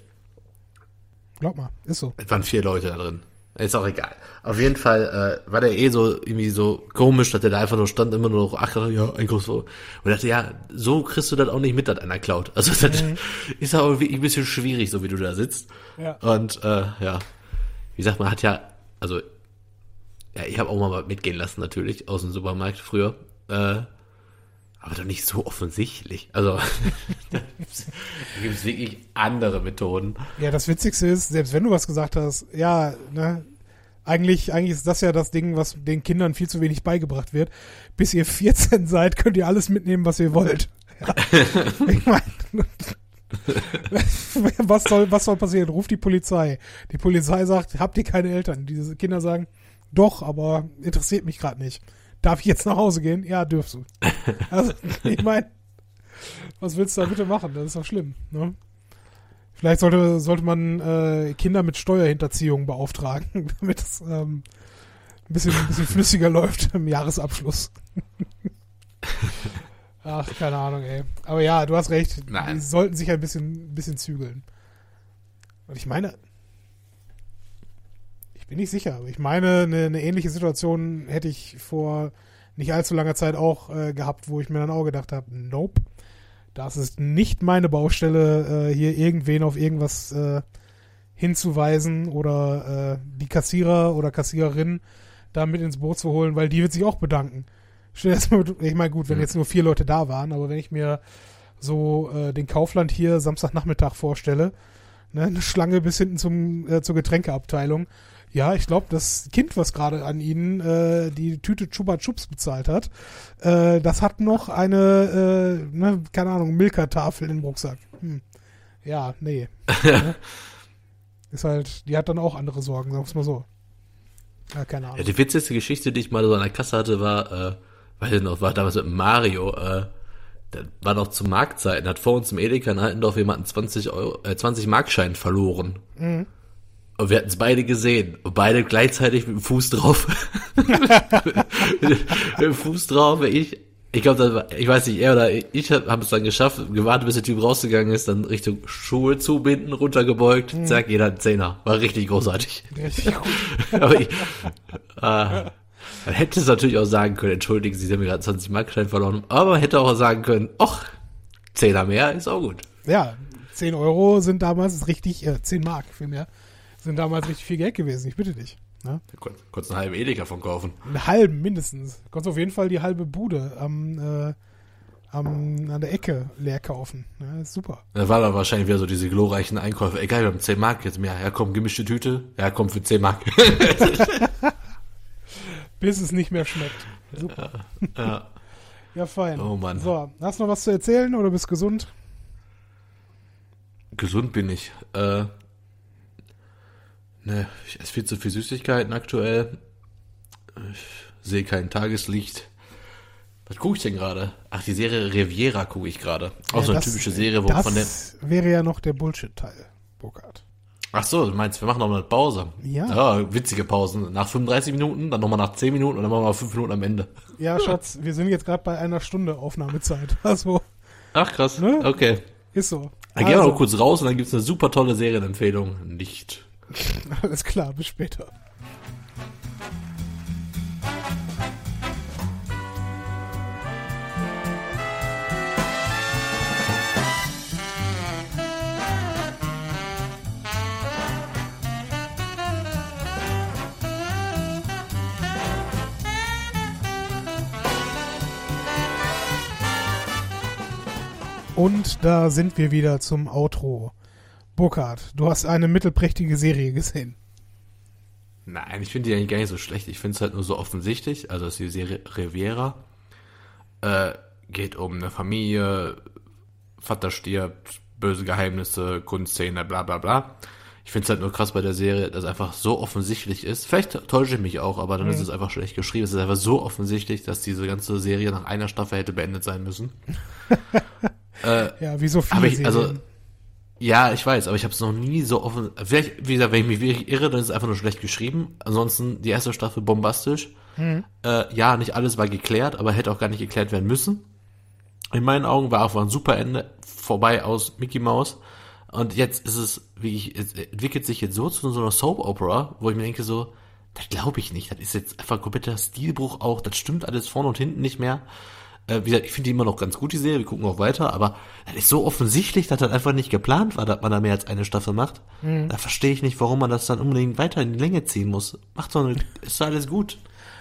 Glaub mal, ist so. es waren vier Leute da drin. Ist auch egal. Auf jeden Fall äh, war der eh so irgendwie so komisch, dass der da einfach nur stand, immer nur noch, ach ja, Einkaufswagen. Und dachte, ja, so kriegst du das auch nicht mit, dass einer klaut. Also das ist auch wirklich ein bisschen schwierig, so wie du da sitzt. Ja. Und äh, ja, wie gesagt, man hat ja, also ja, ich habe auch mal mitgehen lassen natürlich aus dem Supermarkt früher. Äh, aber doch nicht so offensichtlich. Also da gibt es wirklich andere Methoden. Ja, das Witzigste ist, selbst wenn du was gesagt hast, ja, ne, eigentlich, eigentlich ist das ja das Ding, was den Kindern viel zu wenig beigebracht wird. Bis ihr 14 seid, könnt ihr alles mitnehmen, was ihr wollt. Ja. ich meine, was soll, was soll passieren? Ruft die Polizei. Die Polizei sagt, habt ihr keine Eltern? Diese Kinder sagen, doch, aber interessiert mich gerade nicht. Darf ich jetzt nach Hause gehen? Ja, dürfst du. Also, ich meine, was willst du da bitte machen? Das ist doch schlimm, ne? Vielleicht sollte, sollte man äh, Kinder mit Steuerhinterziehung beauftragen, damit es ähm, ein, bisschen, ein bisschen flüssiger läuft im Jahresabschluss. Ach, keine Ahnung, ey. Aber ja, du hast recht. Nein. Die sollten sich ein bisschen, ein bisschen zügeln. Und ich meine, bin nicht sicher, aber ich meine, eine, eine ähnliche Situation hätte ich vor nicht allzu langer Zeit auch äh, gehabt, wo ich mir dann auch gedacht habe, nope, das ist nicht meine Baustelle, äh, hier irgendwen auf irgendwas äh, hinzuweisen oder äh, die Kassierer oder Kassiererin da mit ins Boot zu holen, weil die wird sich auch bedanken. Stell dir das mal, ich meine, gut, wenn jetzt nur vier Leute da waren, aber wenn ich mir so äh, den Kaufland hier Samstagnachmittag vorstelle, ne, eine Schlange bis hinten zum äh, zur Getränkeabteilung. Ja, ich glaube, das Kind, was gerade an ihnen äh, die Tüte Chupa Chups bezahlt hat, äh, das hat noch eine, äh, ne, keine Ahnung, Milka-Tafel im Rucksack. Hm. Ja, nee. Ne? Ist halt, die hat dann auch andere Sorgen, sagen wir mal so. Ja, keine Ja, Ahnung. die witzigste Geschichte, die ich mal so an der Kasse hatte, war, äh, weiß ich noch, war damals mit Mario, äh, der war noch zu Marktzeiten, hat vor uns im Edeka in Altendorf jemanden 20 Euro, äh, 20 Markschein verloren. Mhm. Und wir hatten es beide gesehen. Und beide gleichzeitig mit dem Fuß drauf. mit dem Fuß drauf. Ich, ich glaube, ich weiß nicht, er oder ich haben es dann geschafft, gewartet, bis der Typ rausgegangen ist, dann Richtung Schuhe zubinden, runtergebeugt, Mhm. zack, jeder einen Zehner. War richtig großartig. Richtig gut. Aber ich, äh, man hätte es natürlich auch sagen können, entschuldigen Sie, Sie haben mir gerade 20 Markschein verloren, aber man hätte auch sagen können, ach, Zehner mehr ist auch gut. Ja, 10 Euro sind damals richtig, äh, 10 Mark vielmehr, sind damals richtig viel Geld gewesen, ich bitte dich. Ne? Kurz, kurz einen halben Edeka von kaufen. Einen halben mindestens. Du kannst auf jeden Fall die halbe Bude am, äh, am, an der Ecke leer kaufen. Ne? Ist super. Da war dann wahrscheinlich wieder so diese glorreichen Einkäufe. Egal, wir haben 10 Mark jetzt mehr. Ja, komm, gemischte Tüte. Ja, komm, für 10 Mark. Bis es nicht mehr schmeckt. Super. ja. Ja, fein. Oh Mann. So, hast du noch was zu erzählen oder bist gesund? Gesund bin ich. Äh, ne, ich esse viel zu viel Süßigkeiten aktuell. Ich sehe kein Tageslicht. Was gucke ich denn gerade? Ach, die Serie Riviera gucke ich gerade. Auch Ja, so eine das- typische Serie, wo das von der. wäre ja noch der Bullshit-Teil, Burkhard. Ach so, du meinst, wir machen noch eine Pause. Ja. witzige Pausen. Nach 35 Minuten, dann nochmal nach 10 Minuten und dann machen wir 5 Minuten am Ende. Ja, Schatz, wir sind jetzt gerade bei einer Stunde Aufnahmezeit. Also, Ach krass. Ne? Okay. ist so. Dann gehen wir also, noch kurz raus und dann gibt's eine super tolle Serienempfehlung. Nicht. Alles klar, bis später. Und da sind wir wieder zum Outro. Burkhard, du hast eine mittelprächtige Serie gesehen. Nein, ich finde die eigentlich gar nicht so schlecht. Ich finde es halt nur so offensichtlich. Also, dass die Serie Riviera äh, geht um eine Familie, Vater stirbt, böse Geheimnisse, Kunstszene, bla bla bla. Ich finde es halt nur krass bei der Serie, dass es einfach so offensichtlich ist. Vielleicht täusche ich mich auch, aber dann ist es einfach schlecht geschrieben. Es ist einfach so offensichtlich, dass diese ganze Serie nach einer Staffel hätte beendet sein müssen. Ja, wie so viele ich, Serien. Ja, ich weiß, aber ich habe es noch nie so offen. Vielleicht, wie gesagt, wenn ich mich wirklich irre, dann ist es einfach nur schlecht geschrieben. Ansonsten die erste Staffel bombastisch. Äh, ja, nicht alles war geklärt, aber hätte auch gar nicht geklärt werden müssen. In meinen Augen war einfach ein super Ende vorbei aus Mickey Mouse. Und jetzt ist es, wie ich, es entwickelt sich jetzt so zu so einer Soap Opera, wo ich mir denke so, das glaube ich nicht. Das ist jetzt einfach ein kompletter Stilbruch auch. Das stimmt alles vorne und hinten nicht mehr. Äh, wie gesagt, ich finde die immer noch ganz gut, die Serie. Wir gucken auch weiter. Aber das ist so offensichtlich, dass das einfach nicht geplant war, dass man da mehr als eine Staffel macht. Da verstehe ich nicht, warum man das dann unbedingt weiter in die Länge ziehen muss. Macht doch, eine, ist doch alles gut.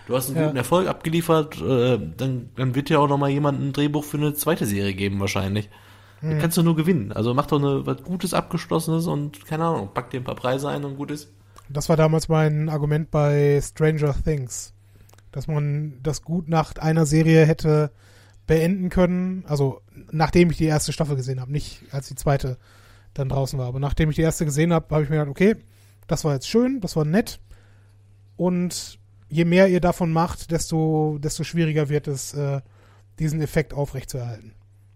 Du hast einen Ja. guten Erfolg abgeliefert, äh, dann, dann wird dir auch noch mal jemand ein Drehbuch für eine zweite Serie geben wahrscheinlich. Dann kannst du nur gewinnen. Also mach doch eine, was Gutes, Abgeschlossenes und keine Ahnung, pack dir ein paar Preise ein und gut ist. Das war damals mein Argument bei Stranger Things. Dass man das gut nach einer Serie hätte beenden können. Also, nachdem ich die erste Staffel gesehen habe. Nicht als die zweite dann draußen war. Aber nachdem ich die erste gesehen habe, habe ich mir gedacht, okay, das war jetzt schön, das war nett. Und je mehr ihr davon macht, desto, desto schwieriger wird es, äh, diesen Effekt aufrechtzuerhalten.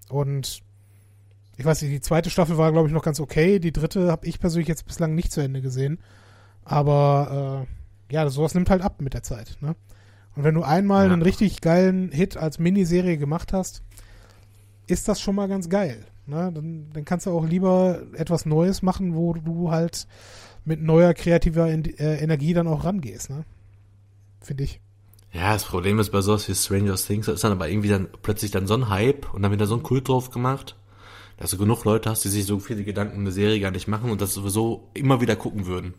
Und ich weiß nicht, die zweite Staffel war, glaube ich, noch ganz okay. Die dritte habe ich persönlich jetzt bislang nicht zu Ende gesehen. Aber äh, ja, sowas nimmt halt ab mit der Zeit. Ne? Und wenn du einmal Ja. einen richtig geilen Hit als Miniserie gemacht hast, ist das schon mal ganz geil. Ne? Dann, dann kannst du auch lieber etwas Neues machen, wo du halt mit neuer kreativer äh, Energie dann auch rangehst. Ne? Finde ich. Ja, das Problem ist bei sowas wie Stranger Things, da ist dann aber irgendwie dann plötzlich dann so ein Hype und dann wird da so ein Kult drauf gemacht, dass du genug Leute hast, die sich so viele Gedanken um eine Serie gar nicht machen und das sowieso immer wieder gucken würden.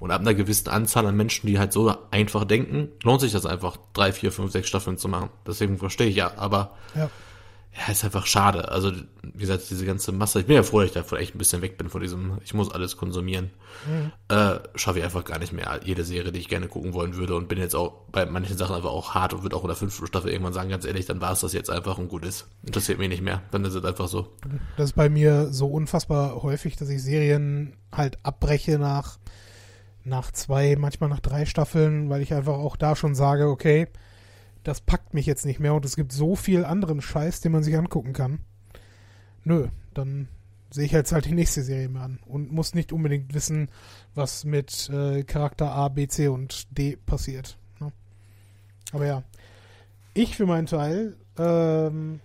Und ab einer gewissen Anzahl an Menschen, die halt so einfach denken, lohnt sich das einfach, drei, vier, fünf, sechs Staffeln zu machen. Deswegen verstehe ich ja, aber Ja. ja, ist einfach schade. Also, wie gesagt, diese ganze Masse, ich bin ja froh, dass ich davon echt ein bisschen weg bin von diesem, ich muss alles konsumieren. Äh, schaffe ich einfach gar nicht mehr. Jede Serie, die ich gerne gucken wollen würde und bin jetzt auch bei manchen Sachen einfach auch hart und würde auch in der fünften Staffel irgendwann sagen, ganz ehrlich, dann war es das jetzt einfach und gut ist. Interessiert mich nicht mehr. Dann ist es einfach so. Das ist bei mir so unfassbar häufig, dass ich Serien halt abbreche nach, nach zwei, manchmal nach drei Staffeln, weil ich einfach auch da schon sage, okay, das packt mich jetzt nicht mehr und es gibt so viel anderen Scheiß, den man sich angucken kann. Nö, dann sehe ich jetzt halt die nächste Serie mehr an und muss nicht unbedingt wissen, was mit äh, Charakter A, B, C und D passiert. Ne? Aber ja, ich für meinen Teil ähm,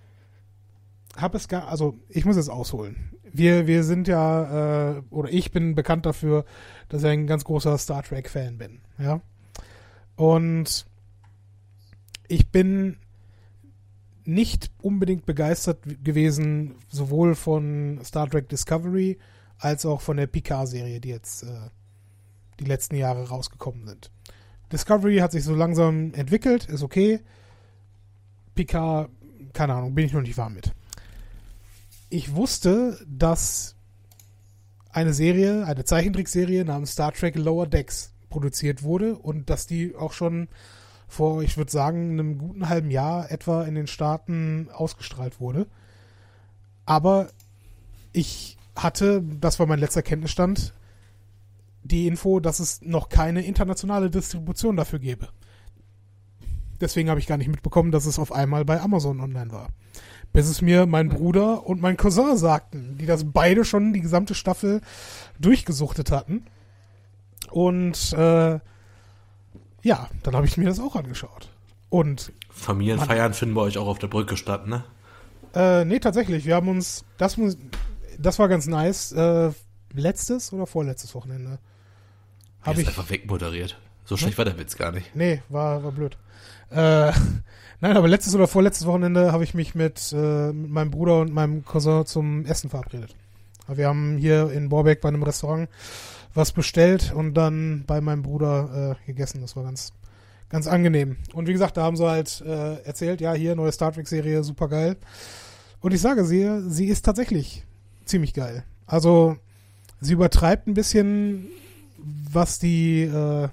habe es gar, also ich muss es ausholen. Wir, wir sind ja, äh, oder ich bin bekannt dafür, dass ich ein ganz großer Star Trek-Fan bin. Ja. Und ich bin nicht unbedingt begeistert gewesen, sowohl von Star Trek Discovery als auch von der Picard-Serie, die jetzt äh, die letzten Jahre rausgekommen sind. Discovery hat sich so langsam entwickelt, ist okay. Picard, keine Ahnung, bin ich noch nicht warm mit. Ich wusste, dass eine Serie, eine Zeichentrickserie namens Star Trek Lower Decks produziert wurde und dass die auch schon vor, ich würde sagen, einem guten halben Jahr etwa in den Staaten ausgestrahlt wurde. Aber ich hatte, das war mein letzter Kenntnisstand, die Info, dass es noch keine internationale Distribution dafür gäbe. Deswegen habe ich gar nicht mitbekommen, dass es auf einmal bei Amazon online war. Bis es mir mein Bruder und mein Cousin sagten, die das beide schon die gesamte Staffel durchgesuchtet hatten. Und äh, ja, dann habe ich mir das auch angeschaut. Und Familienfeiern finden bei euch auch auf der Brücke statt, ne? Äh, nee, tatsächlich. Wir haben uns, das muss, das war ganz nice. Äh, letztes oder vorletztes Wochenende? Habe ich einfach wegmoderiert. So schlecht war der Witz gar nicht. Nee, war, war blöd. Äh, nein, aber letztes oder vorletztes Wochenende habe ich mich mit, äh, mit meinem Bruder und meinem Cousin zum Essen verabredet. Wir haben hier in Borbeck bei einem Restaurant was bestellt und dann bei meinem Bruder äh, gegessen. Das war ganz, ganz angenehm. Und wie gesagt, da haben sie halt äh, erzählt, ja, hier neue Star Trek Serie, super geil. Und ich sage sie, sie ist tatsächlich ziemlich geil. Also sie übertreibt ein bisschen, was die, äh,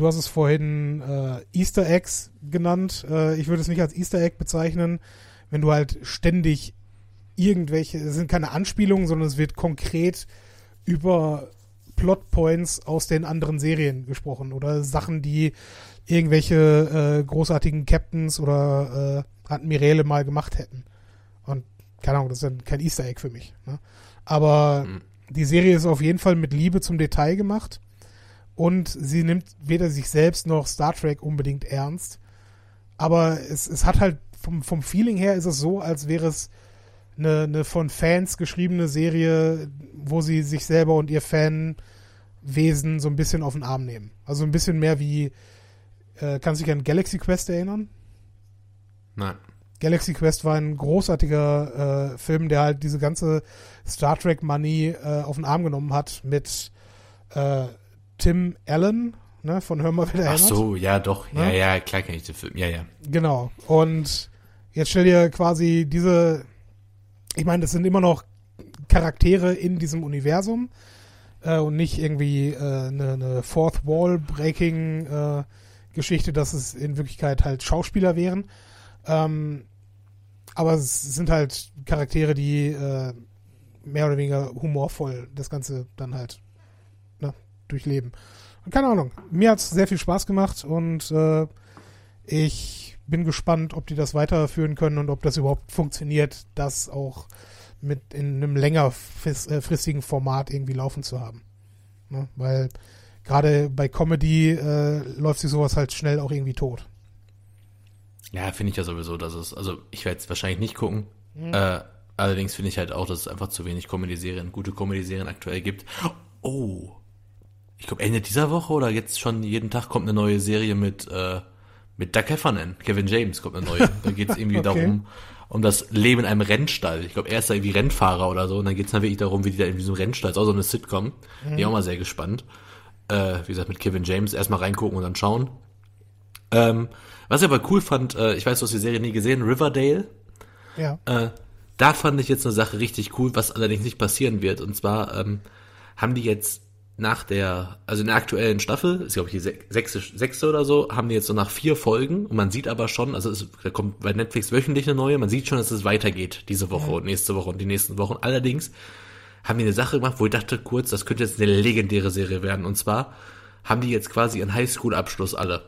du hast es vorhin äh, Easter Eggs genannt. Äh, ich würde es nicht als Easter Egg bezeichnen, wenn du halt ständig irgendwelche, es sind keine Anspielungen, sondern es wird konkret über Plotpoints aus den anderen Serien gesprochen oder Sachen, die irgendwelche äh, großartigen Captains oder äh, Admiräle mal gemacht hätten. Und keine Ahnung, das ist dann kein Easter Egg für mich. Ne? Aber mhm. die Serie ist auf jeden Fall mit Liebe zum Detail gemacht und sie nimmt weder sich selbst noch Star Trek unbedingt ernst. Aber es, es hat halt vom, vom Feeling her ist es so, als wäre es eine, eine von Fans geschriebene Serie, wo sie sich selber und ihr Fanwesen so ein bisschen auf den Arm nehmen. Also ein bisschen mehr wie, äh, kannst du dich an Galaxy Quest erinnern? Nein. Galaxy Quest war ein großartiger äh, Film, der halt diese ganze Star Trek Money äh, auf den Arm genommen hat mit äh, Tim Allen, ne, von Hör mal wieder Ach so, ja doch, ne? ja, ja, klar kenne ich den Film, ja, ja. Genau. Und jetzt stell dir quasi diese ich meine, das sind immer noch Charaktere in diesem Universum äh, und nicht irgendwie äh, eine, eine Fourth Wall Breaking äh, Geschichte, dass es in Wirklichkeit halt Schauspieler wären. Ähm, aber es sind halt Charaktere, die äh, mehr oder weniger humorvoll das Ganze dann halt ne, durchleben. Und keine Ahnung, mir hat es sehr viel Spaß gemacht und äh, ich bin gespannt, ob die das weiterführen können und ob das überhaupt funktioniert, das auch mit in einem längerfristigen äh, Format irgendwie laufen zu haben. Ne? Weil gerade bei Comedy äh, läuft sich sowas halt schnell auch irgendwie tot. Ja, finde ich ja sowieso, dass es, also ich werde es wahrscheinlich nicht gucken. Mhm. Äh, allerdings finde ich halt auch, dass es einfach zu wenig Comedy-Serien, gute Comedy-Serien aktuell gibt. Oh, ich glaube Ende dieser Woche oder jetzt schon jeden Tag kommt eine neue Serie mit äh, mit Doug Heffernan, Kevin James kommt eine neue. Da geht es irgendwie okay. darum, um das Leben in einem Rennstall. Ich glaube, er ist da irgendwie Rennfahrer oder so. Und dann geht es dann wirklich darum, wie die da in diesem Rennstall, ist auch so eine Sitcom. Mhm. Bin ich auch mal sehr gespannt. Äh, wie gesagt, mit Kevin James erstmal reingucken und dann schauen. Ähm, was ich aber cool fand, äh, ich weiß, du hast die Serie nie gesehen, Riverdale. Ja. Äh, da fand ich jetzt eine Sache richtig cool, was allerdings nicht passieren wird. Und zwar ähm, haben die jetzt nach der, also in der aktuellen Staffel, ist glaube ich die sechste, sechste oder so, haben die jetzt so nach vier Folgen und man sieht aber schon, also es, da kommt bei Netflix wöchentlich eine neue, man sieht schon, dass es weitergeht diese Woche ja. und nächste Woche und die nächsten Wochen. Allerdings haben die eine Sache gemacht, wo ich dachte kurz, das könnte jetzt eine legendäre Serie werden und zwar haben die jetzt quasi ihren Highschool-Abschluss alle.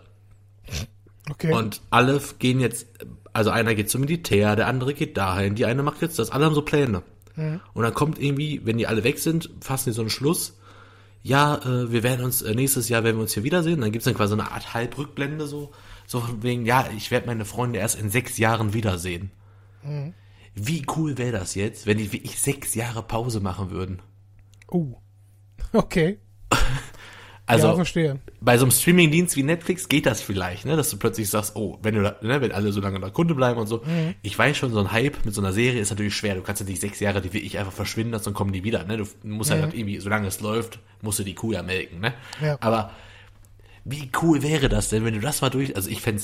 Okay. Und alle gehen jetzt, also einer geht zum Militär, der andere geht dahin, die eine macht jetzt das, alle haben so Pläne. Mhm. Und dann kommt irgendwie, wenn die alle weg sind, fassen die so einen Schluss, ja, äh, wir werden uns, äh, nächstes Jahr werden wir uns hier wiedersehen. Dann gibt's dann quasi so eine Art Halbrückblende, so, so wegen, ja, ich werde meine Freunde erst in sechs Jahren wiedersehen. Mhm. Wie cool wäre das jetzt, wenn die wie ich sechs Jahre Pause machen würden? Oh. Okay. Also ja, verstehe. bei so einem Streamingdienst wie Netflix geht das vielleicht, ne, dass du plötzlich sagst, oh, wenn du, da, ne, wenn alle so lange da Kunde bleiben und so. Mhm. Ich weiß schon, so ein Hype mit so einer Serie ist natürlich schwer. Du kannst ja nicht sechs Jahre die wirklich einfach verschwinden lassen und kommen die wieder, ne. Du musst mhm. halt irgendwie, solange es läuft, musst du die Kuh ja melken, ne. Ja. Aber wie cool wäre das denn, wenn du das mal durch, also ich fände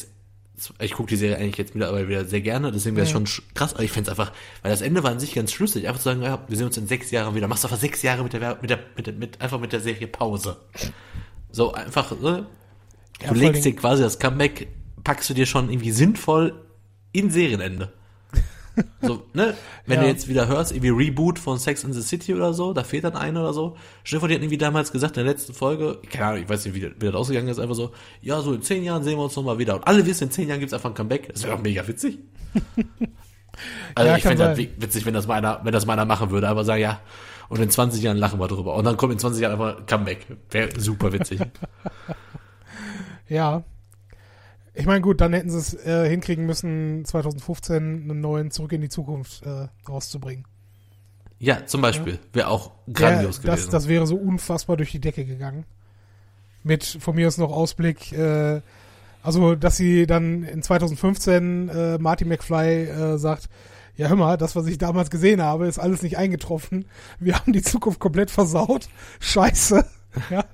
ich gucke die Serie eigentlich jetzt mittlerweile wieder sehr gerne, deswegen wäre es mhm. schon krass, aber ich fände einfach, weil das Ende war an sich ganz schlüssig, einfach zu sagen, ja, wir sehen uns in sechs Jahren wieder, machst einfach sechs Jahre mit der, mit der, mit, der, mit einfach mit der Serie Pause. So einfach, ne? Du ja, legst dir quasi das Comeback, packst du dir schon irgendwie sinnvoll in Serienende. So, ne? Wenn Ja. du jetzt wieder hörst, irgendwie Reboot von Sex in the City oder so, da fehlt dann einer oder so. Stefan, die hat irgendwie damals gesagt in der letzten Folge, keine Ahnung, ich weiß nicht, wie, das- wie das ausgegangen ist, einfach so, ja, so in zehn Jahren sehen wir uns nochmal wieder. Und alle wissen, in zehn Jahren gibt's einfach ein Comeback. Das wäre doch mega witzig. Also Ja, ich fände das witzig, wenn das mal einer, wenn das mal einer machen würde, aber sagen, ja, und in 20 Jahren lachen wir drüber. Und dann kommt in 20 Jahren einfach ein Comeback. Wäre super witzig. Ja. Ich meine, gut, dann hätten sie es äh, hinkriegen müssen, 2015 einen neuen Zurück in die Zukunft äh, rauszubringen. ja, zum Beispiel. Wäre auch grandios das, gewesen. das wäre so unfassbar durch die Decke gegangen. Mit von mir aus noch Ausblick, äh, also dass sie dann in 2015 äh, Marty McFly äh, sagt, ja hör mal, das, was ich damals gesehen habe, ist alles nicht eingetroffen. Wir haben die Zukunft komplett versaut. Scheiße. ja.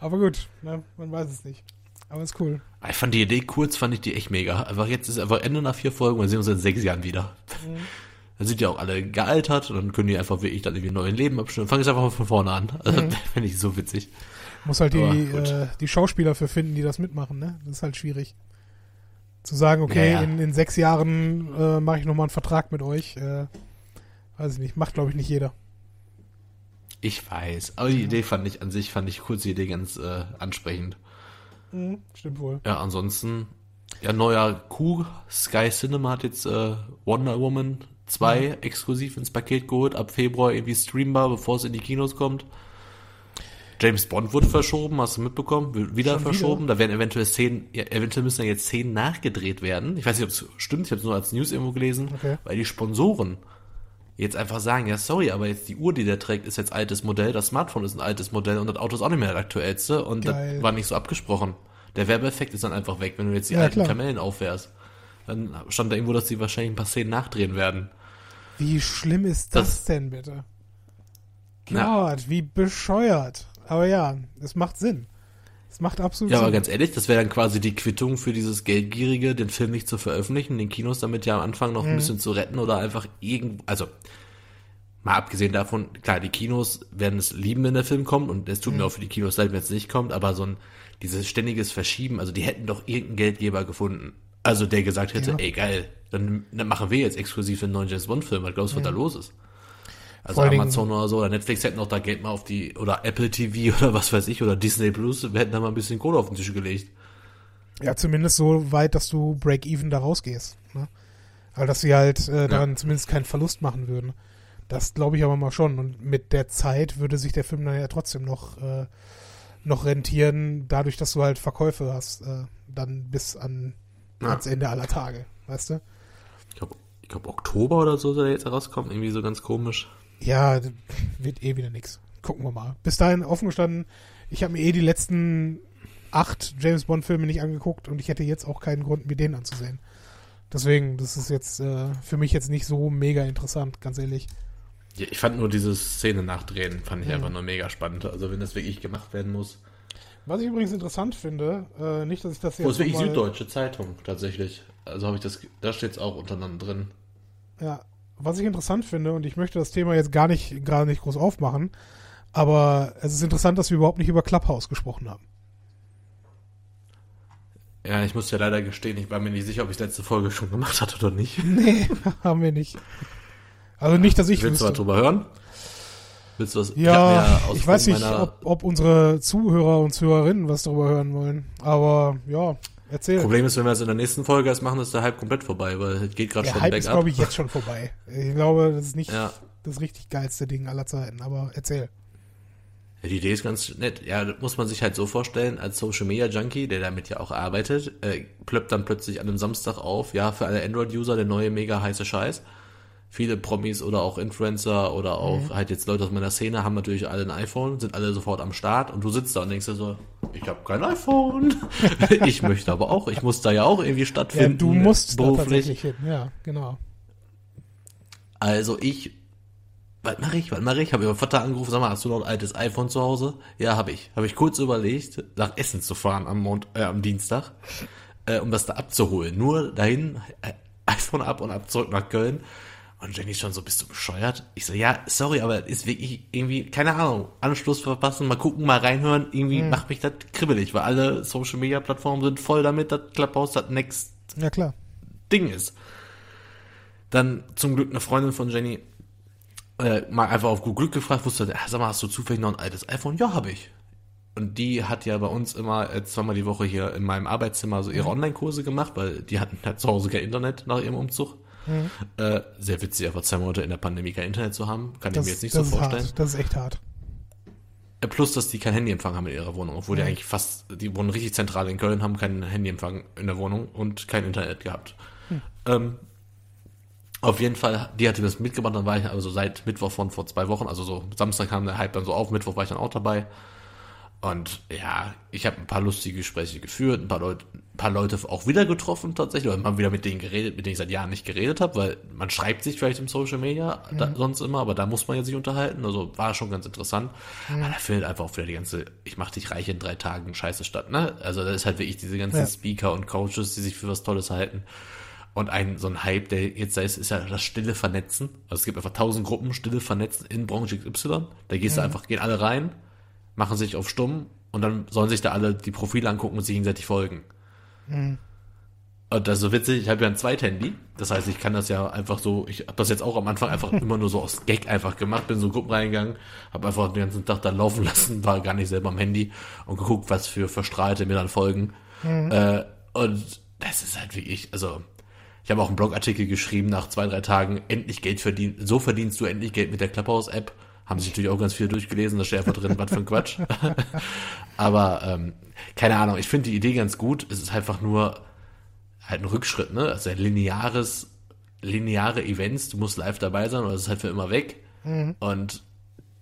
Aber gut, ne, man weiß es nicht. Aber ist cool. Ich fand die Idee kurz, fand ich die echt mega. Einfach jetzt ist einfach Ende nach vier Folgen und sehen uns in sechs Jahren wieder. Mhm. Dann sind die auch alle gealtert und dann können die einfach wirklich dann irgendwie ein neues Leben abstimmen. Fangen jetzt einfach mal von vorne an. Also, Mhm. finde ich so witzig. Muss halt die, äh, die Schauspieler für finden, die das mitmachen, ne? Das ist halt schwierig. Zu sagen, okay, Naja. in, in sechs Jahren äh, mache ich nochmal einen Vertrag mit euch. Äh, weiß ich nicht. Macht, glaube ich, nicht jeder. Ich weiß. Aber die Idee fand ich an sich, fand ich kurz die Idee ganz äh, ansprechend. Mhm, stimmt wohl. Ja, ansonsten, ja, neuer Coup. Sky Cinema hat jetzt äh, Wonder Woman 2 exklusiv ins Paket geholt. Ab Februar irgendwie streambar, bevor es in die Kinos kommt. James Bond wurde verschoben, hast du mitbekommen? Wird wieder Schon verschoben. Da werden eventuell Szenen, ja, eventuell müssen da jetzt Szenen nachgedreht werden. Ich weiß nicht, ob es stimmt, ich habe es nur als News irgendwo gelesen, Okay. weil die Sponsoren jetzt einfach sagen, ja sorry, aber jetzt die Uhr, die der trägt, ist jetzt altes Modell, das Smartphone ist ein altes Modell und das Auto ist auch nicht mehr das aktuellste und Geil. das war nicht so abgesprochen. Der Werbeeffekt ist dann einfach weg, wenn du jetzt die Ja, alten klar. Kamellen aufwärst. Dann stand da irgendwo, dass die wahrscheinlich ein paar Szenen nachdrehen werden. Wie schlimm ist das, Das- denn bitte? Gott, wie bescheuert. Aber ja, es macht Sinn. Es macht absolut Ja, aber Sinn. ganz ehrlich, das wäre dann quasi die Quittung für dieses Geldgierige, den Film nicht zu veröffentlichen, den Kinos damit ja am Anfang noch ein bisschen zu retten oder einfach irgend, also mal abgesehen davon, klar, die Kinos werden es lieben, wenn der Film kommt und es tut mir auch für die Kinos leid, wenn es nicht kommt, aber so ein dieses ständiges Verschieben, also die hätten doch irgendeinen Geldgeber gefunden. Also der gesagt hätte, Ja. ey geil, dann, dann machen wir jetzt exklusiv einen neuen James Bond Film, was glaubst du, was da los ist? Also Vor Amazon oder so oder Netflix hätten auch da Geld mal auf die, oder Apple TV oder was weiß ich, oder Disney Plus, wir hätten da mal ein bisschen Kohle auf den Tisch gelegt. Ja, zumindest so weit, dass du Break-Even da rausgehst. Ne? Aber dass sie halt äh, daran zumindest keinen Verlust machen würden. Das glaube ich aber mal schon. Und mit der Zeit würde sich der Film dann ja trotzdem noch, äh, noch rentieren, dadurch, dass du halt Verkäufe hast, äh, dann bis an Ja. ans Ende aller Tage. Weißt du? Ich glaube, ich glaub, Oktober oder so soll er jetzt herauskommen, irgendwie so ganz komisch. Ja, wird eh wieder nix. Gucken wir mal. Bis dahin offen gestanden, ich habe mir eh die letzten acht James Bond-Filme nicht angeguckt und ich hätte jetzt auch keinen Grund, mir den anzusehen. Deswegen, das ist jetzt äh, für mich jetzt nicht so mega interessant, ganz ehrlich. Ja, ich fand nur diese Szene nachdrehen, fand ich Mhm. einfach nur mega spannend. Also wenn das wirklich gemacht werden muss. Was ich übrigens interessant finde, äh, nicht, dass ich das Wo jetzt ist wirklich Süddeutsche Zeitung, tatsächlich. Also habe ich das, da steht es auch untereinander drin. Ja, was ich interessant finde, und ich möchte das Thema jetzt gar nicht, gerade nicht groß aufmachen, aber es ist interessant, dass wir überhaupt nicht über Clubhouse gesprochen haben. Ja, ich muss ja leider gestehen, ich war mir nicht sicher, ob ich letzte Folge schon gemacht hatte oder nicht. Nee, haben wir nicht. Also nicht, dass ich Willst du was drüber hören? Willst du was? Ja, aus ich weiß nicht, ob, ob unsere Zuhörer und Zuhörerinnen was darüber hören wollen. Aber ja, erzähl. Problem ist, wenn wir es in der nächsten Folge erst machen, ist der Hype komplett vorbei, weil es geht gerade Der schon Hype ist, bergab. glaube ich, jetzt schon vorbei. Ich glaube, das ist nicht Ja. das richtig geilste Ding aller Zeiten. Aber erzähl. Ja, die Idee ist ganz nett. Ja, muss man sich halt so vorstellen, als Social Media Junkie, der damit ja auch arbeitet, äh, plöppt dann plötzlich an einem Samstag auf, ja, für alle Android-User der neue mega heiße Scheiß. Viele Promis oder auch Influencer oder auch Mhm. halt jetzt Leute aus meiner Szene haben natürlich alle ein iPhone, sind alle sofort am Start und du sitzt da und denkst dir so, ich habe kein iPhone. ich möchte aber auch, ich muss da ja auch irgendwie Ja, stattfinden. du musst da beruflich. tatsächlich hin. Ja, genau. Also ich, was mache ich, was mache ich? Habe ich meinen Vater angerufen, sag mal, hast du noch ein altes iPhone zu Hause? Ja, habe ich. Habe ich kurz überlegt, nach Essen zu fahren am, Mond, äh, am Dienstag, äh, um das da abzuholen. Nur dahin, äh, iPhone ab und ab zurück nach Köln. Und Jenny schon so, bist du bescheuert? Ich so, ja, sorry, aber ist wirklich irgendwie, keine Ahnung, Anschluss verpassen, mal gucken, mal reinhören, irgendwie macht mich das kribbelig, weil alle Social Media Plattformen sind voll damit, dass Clubhouse das next Ja, klar. Ding ist. Dann zum Glück eine Freundin von Jenny äh, mal einfach auf gut Glück gefragt, wusste, ah, sag mal, hast du zufällig noch ein altes iPhone? Ja, habe ich. Und die hat ja bei uns immer äh, zweimal die Woche hier in meinem Arbeitszimmer so ihre Mhm. Online-Kurse gemacht, weil die hatten halt zu Hause kein Internet nach ihrem Umzug. Mhm. Äh, sehr witzig, einfach zwei Monate in der Pandemie kein Internet zu haben. Kann Das, ich mir jetzt nicht so vorstellen. hart. Das ist echt hart. Äh, Plus, dass die kein Handyempfang haben in ihrer Wohnung, obwohl die Mhm. eigentlich fast, die wohnen richtig zentral in Köln, haben keinen Handyempfang in der Wohnung und kein Internet gehabt. Hm. Ähm, auf jeden Fall, die hatte das mitgebracht, dann war ich also seit Mittwoch von vor zwei Wochen, also so Samstag kam der Hype dann so auf, Mittwoch war ich dann auch dabei. Und ja, ich habe ein paar lustige Gespräche geführt, ein paar Leute, paar Leute auch wieder getroffen tatsächlich, oder mal wieder mit denen geredet, mit denen ich seit Jahren nicht geredet habe, weil man schreibt sich vielleicht im Social Media da, sonst immer, aber da muss man ja sich unterhalten. Also war schon ganz interessant. Aber da findet einfach auch wieder die ganze, ich mach dich reich in drei Tagen Scheiße statt, ne? Also da ist halt wirklich diese ganzen Ja. Speaker und Coaches, die sich für was Tolles halten. Und ein, so ein Hype, der jetzt da ist, ist ja das stille Vernetzen. Also es gibt einfach tausend Gruppen, stille Vernetzen in Branche XY. Da gehst du einfach, gehen alle rein, machen sich auf stumm und dann sollen sich da alle die Profile angucken und sich gegenseitig folgen. Und das ist so witzig, ich habe ja ein Zweithandy. Das heißt, ich kann das ja einfach so, ich habe das jetzt auch am Anfang einfach immer nur so aus Gag einfach gemacht, bin so in Gruppen reingegangen, habe einfach den ganzen Tag da laufen lassen, war gar nicht selber am Handy und geguckt, was für Verstrahlte mir dann folgen. Äh, und das ist halt wirklich, also ich habe auch einen Blogartikel geschrieben nach zwei, drei Tagen, endlich Geld verdienen, so verdienst du endlich Geld mit der Clubhouse-App. Haben sich natürlich auch ganz viel durchgelesen, da steht einfach drin, was für ein Quatsch. Aber ähm, keine Ahnung, ich finde die Idee ganz gut. Es ist einfach nur halt ein Rückschritt, ne? Also ein lineares, lineare Events, du musst live dabei sein oder es ist halt für immer weg. Und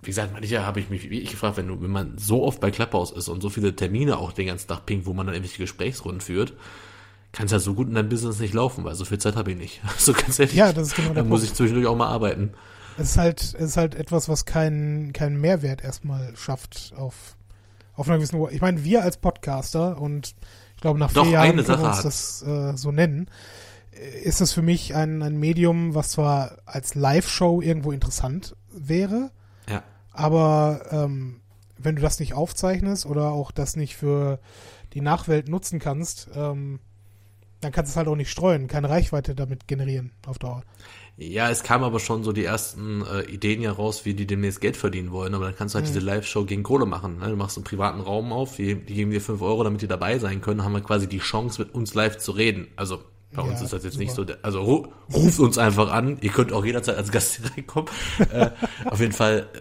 wie gesagt, manchmal habe ich mich wie ich gefragt, wenn du, wenn man so oft bei Clubhouse ist und so viele Termine auch den ganzen Tag pinkt, wo man dann irgendwelche Gesprächsrunden führt, kann es ja so gut in deinem Business nicht laufen, weil so viel Zeit habe ich nicht. So ganz ehrlich. Ja, das ist genau der Dann muss Punkt. ich zwischendurch auch mal arbeiten. Es ist halt, es ist halt etwas, was keinen keinen Mehrwert erstmal schafft auf, auf einer gewissen Uhr. Ich meine, wir als Podcaster und ich glaube, nach vier Doch, Jahren können wir uns das äh, so nennen, äh, ist es für mich ein, ein Medium, was zwar als Live-Show irgendwo interessant wäre, Ja. aber ähm, wenn du das nicht aufzeichnest oder auch das nicht für die Nachwelt nutzen kannst, ähm, dann kannst du es halt auch nicht streuen, keine Reichweite damit generieren auf Dauer. Ja, es kam aber schon so die ersten äh, Ideen ja raus, wie die demnächst Geld verdienen wollen. Aber dann kannst du halt diese Live-Show gegen Kohle machen. Ne? Du machst einen privaten Raum auf, die, die geben dir 5 Euro, damit die dabei sein können, haben wir quasi die Chance, mit uns live zu reden. Also bei Ja, uns ist das jetzt nicht so. super. der- Also ru ruft uns einfach an. Ihr könnt auch jederzeit als Gast hier reinkommen. äh, auf jeden Fall äh,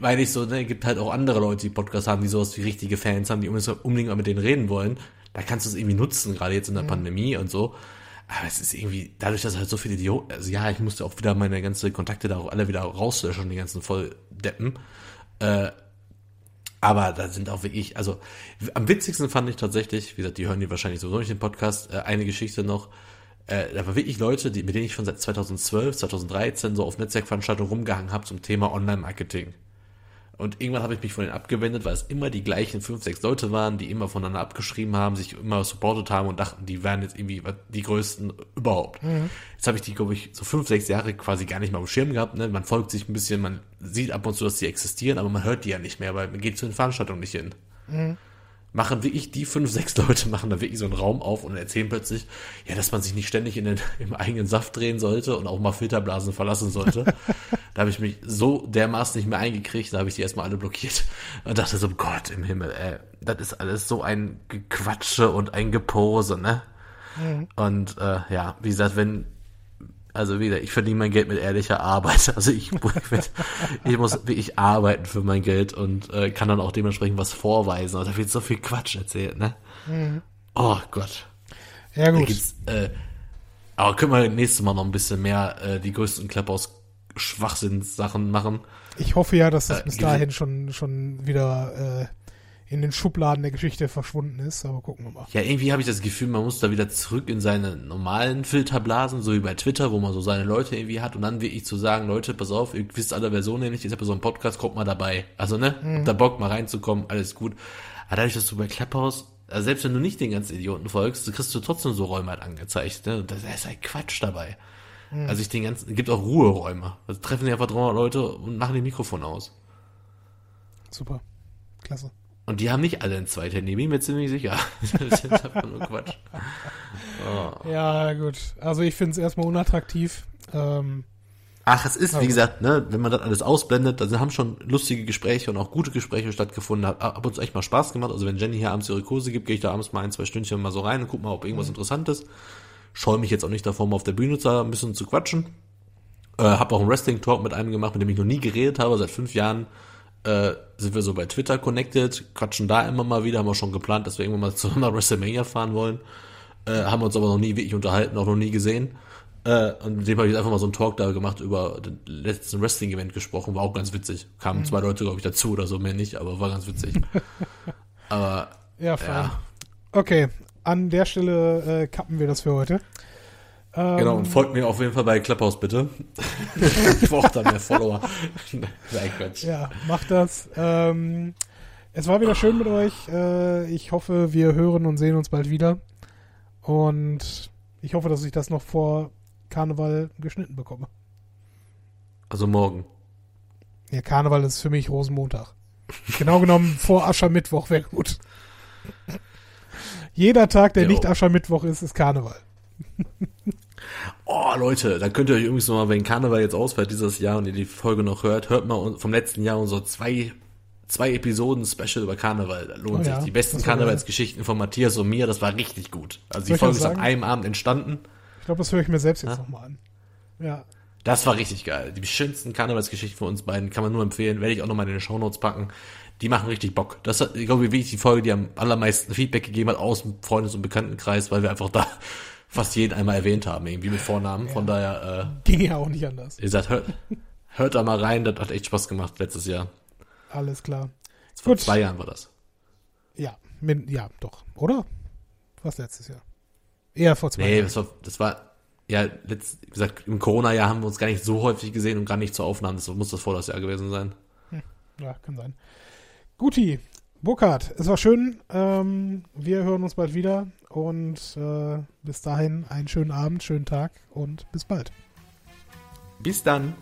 meine ich so, ne, gibt halt auch andere Leute, die Podcasts haben, die sowas wie richtige Fans haben, die unbedingt unbedingt mal mit denen reden wollen. Da kannst du es irgendwie nutzen, gerade jetzt in der Pandemie und so. Aber es ist irgendwie, dadurch, dass halt so viele Idioten, also ja, ich musste auch wieder meine ganze Kontakte da alle wieder rauslöschen, die ganzen Volldeppen. Äh, aber da sind auch wirklich, also am witzigsten fand ich tatsächlich, wie gesagt, die hören die wahrscheinlich sowieso nicht den Podcast, äh, eine Geschichte noch, äh, da war wirklich Leute, die, mit denen ich schon seit 2012, 2013 so auf Netzwerkveranstaltungen rumgehangen habe zum Thema Online-Marketing. Und irgendwann habe ich mich von denen abgewendet, weil es immer die gleichen fünf, sechs Leute waren, die immer voneinander abgeschrieben haben, sich immer supportet haben und dachten, die wären jetzt irgendwie die größten überhaupt. Jetzt habe ich die, glaube ich, so fünf, sechs Jahre quasi gar nicht mal am Schirm gehabt. Ne? Man folgt sich ein bisschen, man sieht ab und zu, dass die existieren, aber man hört die ja nicht mehr, weil man geht zu den Veranstaltungen nicht hin. Machen wirklich die fünf, sechs Leute, machen da wirklich so einen Raum auf und erzählen plötzlich, ja, dass man sich nicht ständig in den, im eigenen Saft drehen sollte und auch mal Filterblasen verlassen sollte. da habe ich mich so dermaßen nicht mehr eingekriegt, da habe ich die erstmal alle blockiert und dachte so, Gott im Himmel, ey, das ist alles so ein Gequatsche und ein Gepose, ne? Und äh, ja, wie gesagt, wenn also wieder, ich verdiene mein Geld mit ehrlicher Arbeit. Also ich, ich muss wirklich arbeiten für mein Geld und äh, kann dann auch dementsprechend was vorweisen. Aber da wird so viel Quatsch erzählt, ne? Oh Gott. Ja, Da gut. gibt's, äh, aber können wir nächstes Mal noch ein bisschen mehr äh, die größten Clubhouse Schwachsinnssachen machen. Ich hoffe ja, dass das Äh, bis dahin schon, schon wieder äh, in den Schubladen der Geschichte verschwunden ist, aber gucken wir mal. Ja, irgendwie habe ich das Gefühl, man muss da wieder zurück in seine normalen Filterblasen, so wie bei Twitter, wo man so seine Leute irgendwie hat und dann wirklich zu sagen, Leute, pass auf, ihr wisst alle Versionen nämlich, ich habe so einen Podcast, kommt mal dabei. Also, ne, habt da Bock mal reinzukommen, alles gut. Aber dadurch, dass du bei Clubhouse, also selbst wenn du nicht den ganzen Idioten folgst, kriegst du trotzdem so Räume halt angezeigt, ne, und da ist halt Quatsch dabei. Also ich den ganzen, es gibt auch Ruheräume. Also treffen sich einfach 300 Leute und machen die Mikrofon aus. Super. Klasse. Und die haben nicht alle ein Zweithandy, bin ich mir ziemlich sicher. das ist einfach nur Quatsch. Oh. Ja, gut. Also ich finde es erstmal unattraktiv. Ähm, Ach, es ist, Ja, wie gut. gesagt, ne, wenn man das alles ausblendet, dann haben schon lustige Gespräche und auch gute Gespräche stattgefunden. Hat ab und zu echt mal Spaß gemacht. Also wenn Jenny hier abends ihre Kurse gibt, gehe ich da abends mal ein, zwei Stündchen mal so rein und guck mal, ob irgendwas Interessantes. Scheue mich jetzt auch nicht davor, mal auf der Bühne da ein bisschen zu quatschen. Äh, hab auch einen Wrestling-Talk mit einem gemacht, mit dem ich noch nie geredet habe. Seit fünf Jahren äh, sind wir so bei Twitter connected, quatschen da immer mal wieder, haben wir schon geplant, dass wir irgendwann mal zusammen nach WrestleMania fahren wollen. Äh, haben uns aber noch nie wirklich unterhalten, auch noch nie gesehen. Äh, und mit dem habe ich jetzt einfach mal so einen Talk da gemacht, über den letzten Wrestling-Event gesprochen, war auch ganz witzig. Kamen zwei Leute, glaube ich, dazu oder so, mehr nicht, aber war ganz witzig. aber ja, fein. ja, Okay, an der Stelle äh, kappen wir das für heute. Ähm, genau, und folgt mir auf jeden Fall bei Clubhouse bitte. ich brauche da mehr Follower. Nein, Quatsch. Ja, macht das. Ähm, es war wieder schön mit euch. Äh, ich hoffe, wir hören und sehen uns bald wieder. Und ich hoffe, dass ich das noch vor Karneval geschnitten bekomme. Also morgen. Ja, Karneval ist für mich Rosenmontag. Genau genommen vor Aschermittwoch wäre gut. Jeder Tag, der Jo. nicht Aschermittwoch ist, ist Karneval. Oh, Leute, dann könnt ihr euch übrigens nochmal, wenn Karneval jetzt ausfällt dieses Jahr und ihr die Folge noch hört, hört mal vom letzten Jahr unsere zwei, zwei Episoden Special über Karneval. Da lohnt Oh ja, sich. Die besten Karnevalsgeschichten von Matthias und mir, das war richtig gut. Also die ich Folge ist an einem Abend entstanden. Ich glaube, das höre ich mir selbst jetzt Ja. nochmal an. Ja, Das war richtig geil. Die schönsten Karnevalsgeschichten von uns beiden kann man nur empfehlen. Werde ich auch nochmal in den Shownotes packen. Die machen richtig Bock. Das hat, ich glaube, wirklich die Folge, die am allermeisten Feedback gegeben hat aus dem Freundes- und Bekanntenkreis, weil wir einfach da fast jeden einmal erwähnt haben, irgendwie mit Vornamen. Von daher, äh, ging ja auch nicht anders. Ihr gesagt, hört, hört da mal rein, das hat echt Spaß gemacht letztes Jahr. Alles klar. Vor Gut. zwei Jahren war das. Ja, min, ja, doch. Oder? Was letztes Jahr? Eher vor zwei Nee, Jahren. das war, das war, ja, letzt, wie gesagt, im Corona-Jahr haben wir uns gar nicht so häufig gesehen und gar nicht zur Aufnahme. Das muss das vor das Jahr gewesen sein. Ja, kann sein. Guti, Burkhard, es war schön. Ähm, wir hören uns bald wieder und äh, bis dahin einen schönen Abend, schönen Tag und bis bald. Bis dann.